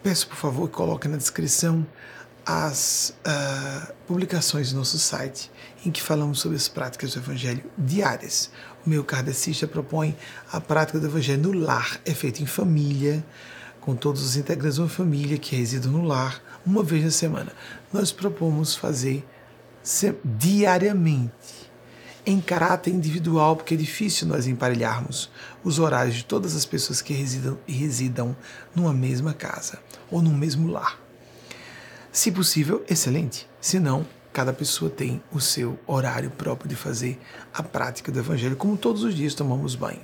Peço, por favor, que coloque na descrição as uh, publicações do nosso site em que falamos sobre as práticas do Evangelho diárias. O meu kardecista propõe a prática do Evangelho no lar, é feito em família, com todos os integrantes de uma família que residam no lar, uma vez na semana. Nós propomos fazer diariamente, em caráter individual, porque é difícil nós emparelharmos os horários de todas as pessoas que residam, residam numa mesma casa ou no mesmo lar. Se possível, excelente. Se não, cada pessoa tem o seu horário próprio de fazer a prática do Evangelho, como todos os dias tomamos banho.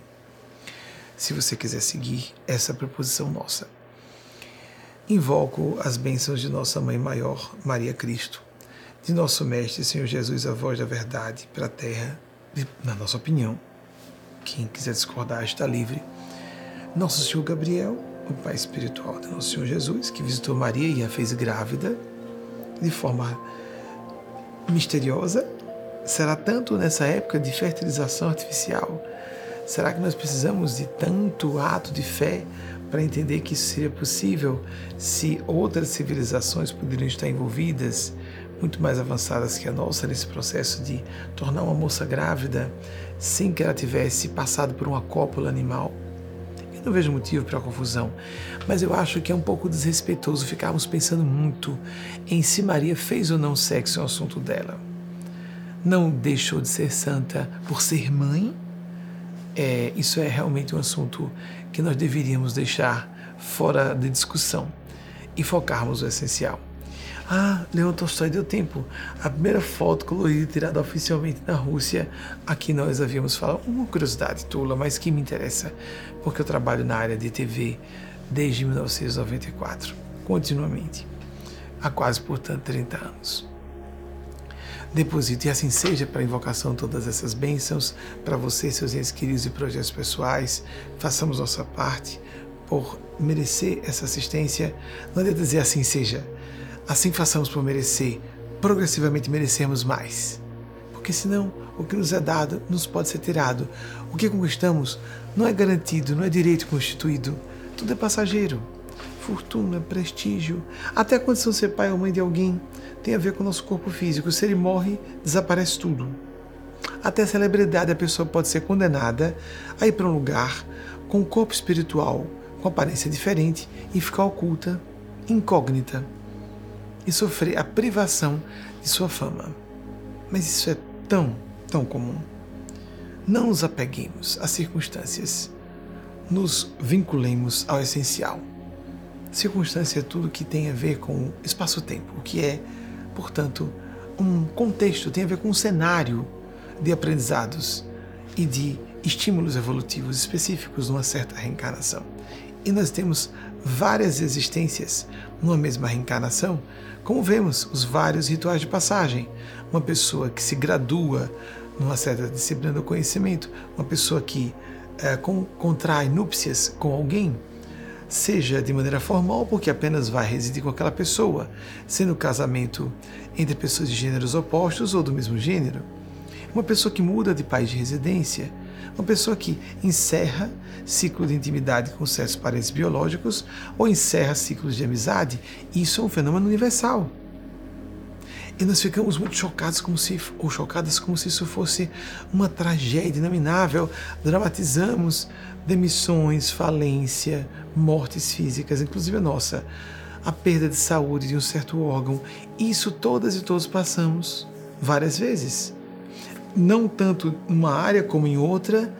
Se você quiser seguir essa proposição nossa. Invoco as bênçãos de nossa Mãe Maior, Maria Cristo, de nosso Mestre, Senhor Jesus, a voz da verdade para a terra, na nossa opinião. Quem quiser discordar está livre. Nosso Senhor Gabriel, o Pai espiritual de nosso Senhor Jesus, que visitou Maria e a fez grávida de forma misteriosa, Será tanto nessa época de fertilização artificial? Será que nós precisamos de tanto ato de fé para entender que isso seria possível se outras civilizações poderiam estar envolvidas, muito mais avançadas que a nossa, nesse processo de tornar uma moça grávida sem que ela tivesse passado por uma cópula animal? Eu não vejo motivo para confusão, mas eu acho que é um pouco desrespeitoso ficarmos pensando muito em se Maria fez ou não sexo um assunto dela. Não deixou de ser santa por ser mãe? É, isso é realmente um assunto que nós deveríamos deixar fora de discussão e focarmos no essencial. Ah, Leon Tolstói deu tempo. A primeira foto colorida tirada oficialmente na Rússia, aqui nós havíamos falado. Uma curiosidade tula, mas que me interessa, porque eu trabalho na área de TV desde 1994, continuamente, há quase, portanto, 30 anos. Deposite e assim seja para a invocação todas essas bênçãos para você, seus entes queridos e projetos pessoais. Façamos nossa parte por merecer essa assistência. Não adianta dizer assim seja Assim façamos por merecer, progressivamente merecemos mais. Porque senão o que nos é dado nos pode ser tirado. O que conquistamos não é garantido, não é direito constituído. Tudo é passageiro. Fortuna, prestígio, até a condição de ser pai ou mãe de alguém tem a ver com o nosso corpo físico. Se ele morre, desaparece tudo. Até a celebridade, a pessoa pode ser condenada a ir para um lugar com um corpo espiritual com aparência diferente e ficar oculta, incógnita e sofrer a privação de sua fama. Mas isso é tão, tão comum. Não nos apeguemos às circunstâncias. Nos vinculemos ao essencial. Circunstância é tudo que tem a ver com espaço-tempo, o que é, portanto, um contexto, tem a ver com um cenário de aprendizados e de estímulos evolutivos específicos numa certa reencarnação. E nós temos várias existências numa mesma reencarnação, como vemos os vários rituais de passagem. Uma pessoa que se gradua numa certa disciplina do conhecimento, uma pessoa que é, com, contrai núpcias com alguém, seja de maneira formal, porque apenas vai residir com aquela pessoa, sendo casamento entre pessoas de gêneros opostos ou do mesmo gênero. Uma pessoa que muda de país de residência, uma pessoa que encerra ciclo de intimidade com certos parentes biológicos ou encerra ciclos de amizade, isso é um fenômeno universal. E nós ficamos muito chocados como se, ou chocadas como se isso fosse uma tragédia inominável. Dramatizamos demissões, falência, mortes físicas, inclusive a nossa, a perda de saúde de um certo órgão. Isso todas e todos passamos várias vezes não tanto numa área como em outra,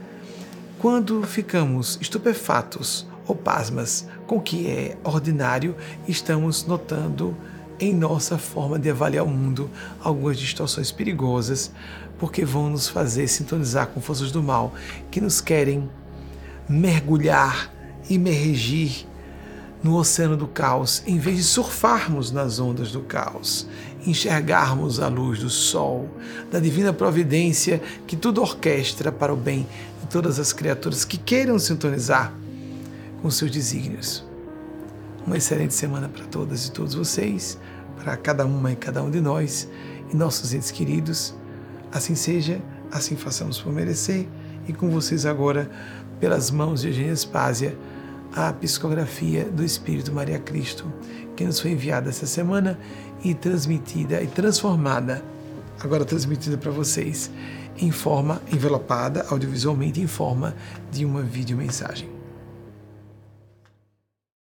quando ficamos estupefatos ou pasmas com o que é ordinário, estamos notando em nossa forma de avaliar o mundo algumas distorções perigosas, porque vão nos fazer sintonizar com forças do mal que nos querem mergulhar, emergir no oceano do caos, em vez de surfarmos nas ondas do caos, enxergarmos a luz do sol, da divina providência que tudo orquestra para o bem de todas as criaturas que queiram sintonizar com seus desígnios. Uma excelente semana para todas e todos vocês, para cada uma e cada um de nós e nossos entes queridos. Assim seja, assim façamos por merecer. E com vocês agora, pelas mãos de Eugênia Spásia, a psicografia do Espírito Maria Cristo, que nos foi enviada essa semana e transmitida e transformada, agora transmitida para vocês em forma envelopada, audiovisualmente em forma de uma videomensagem.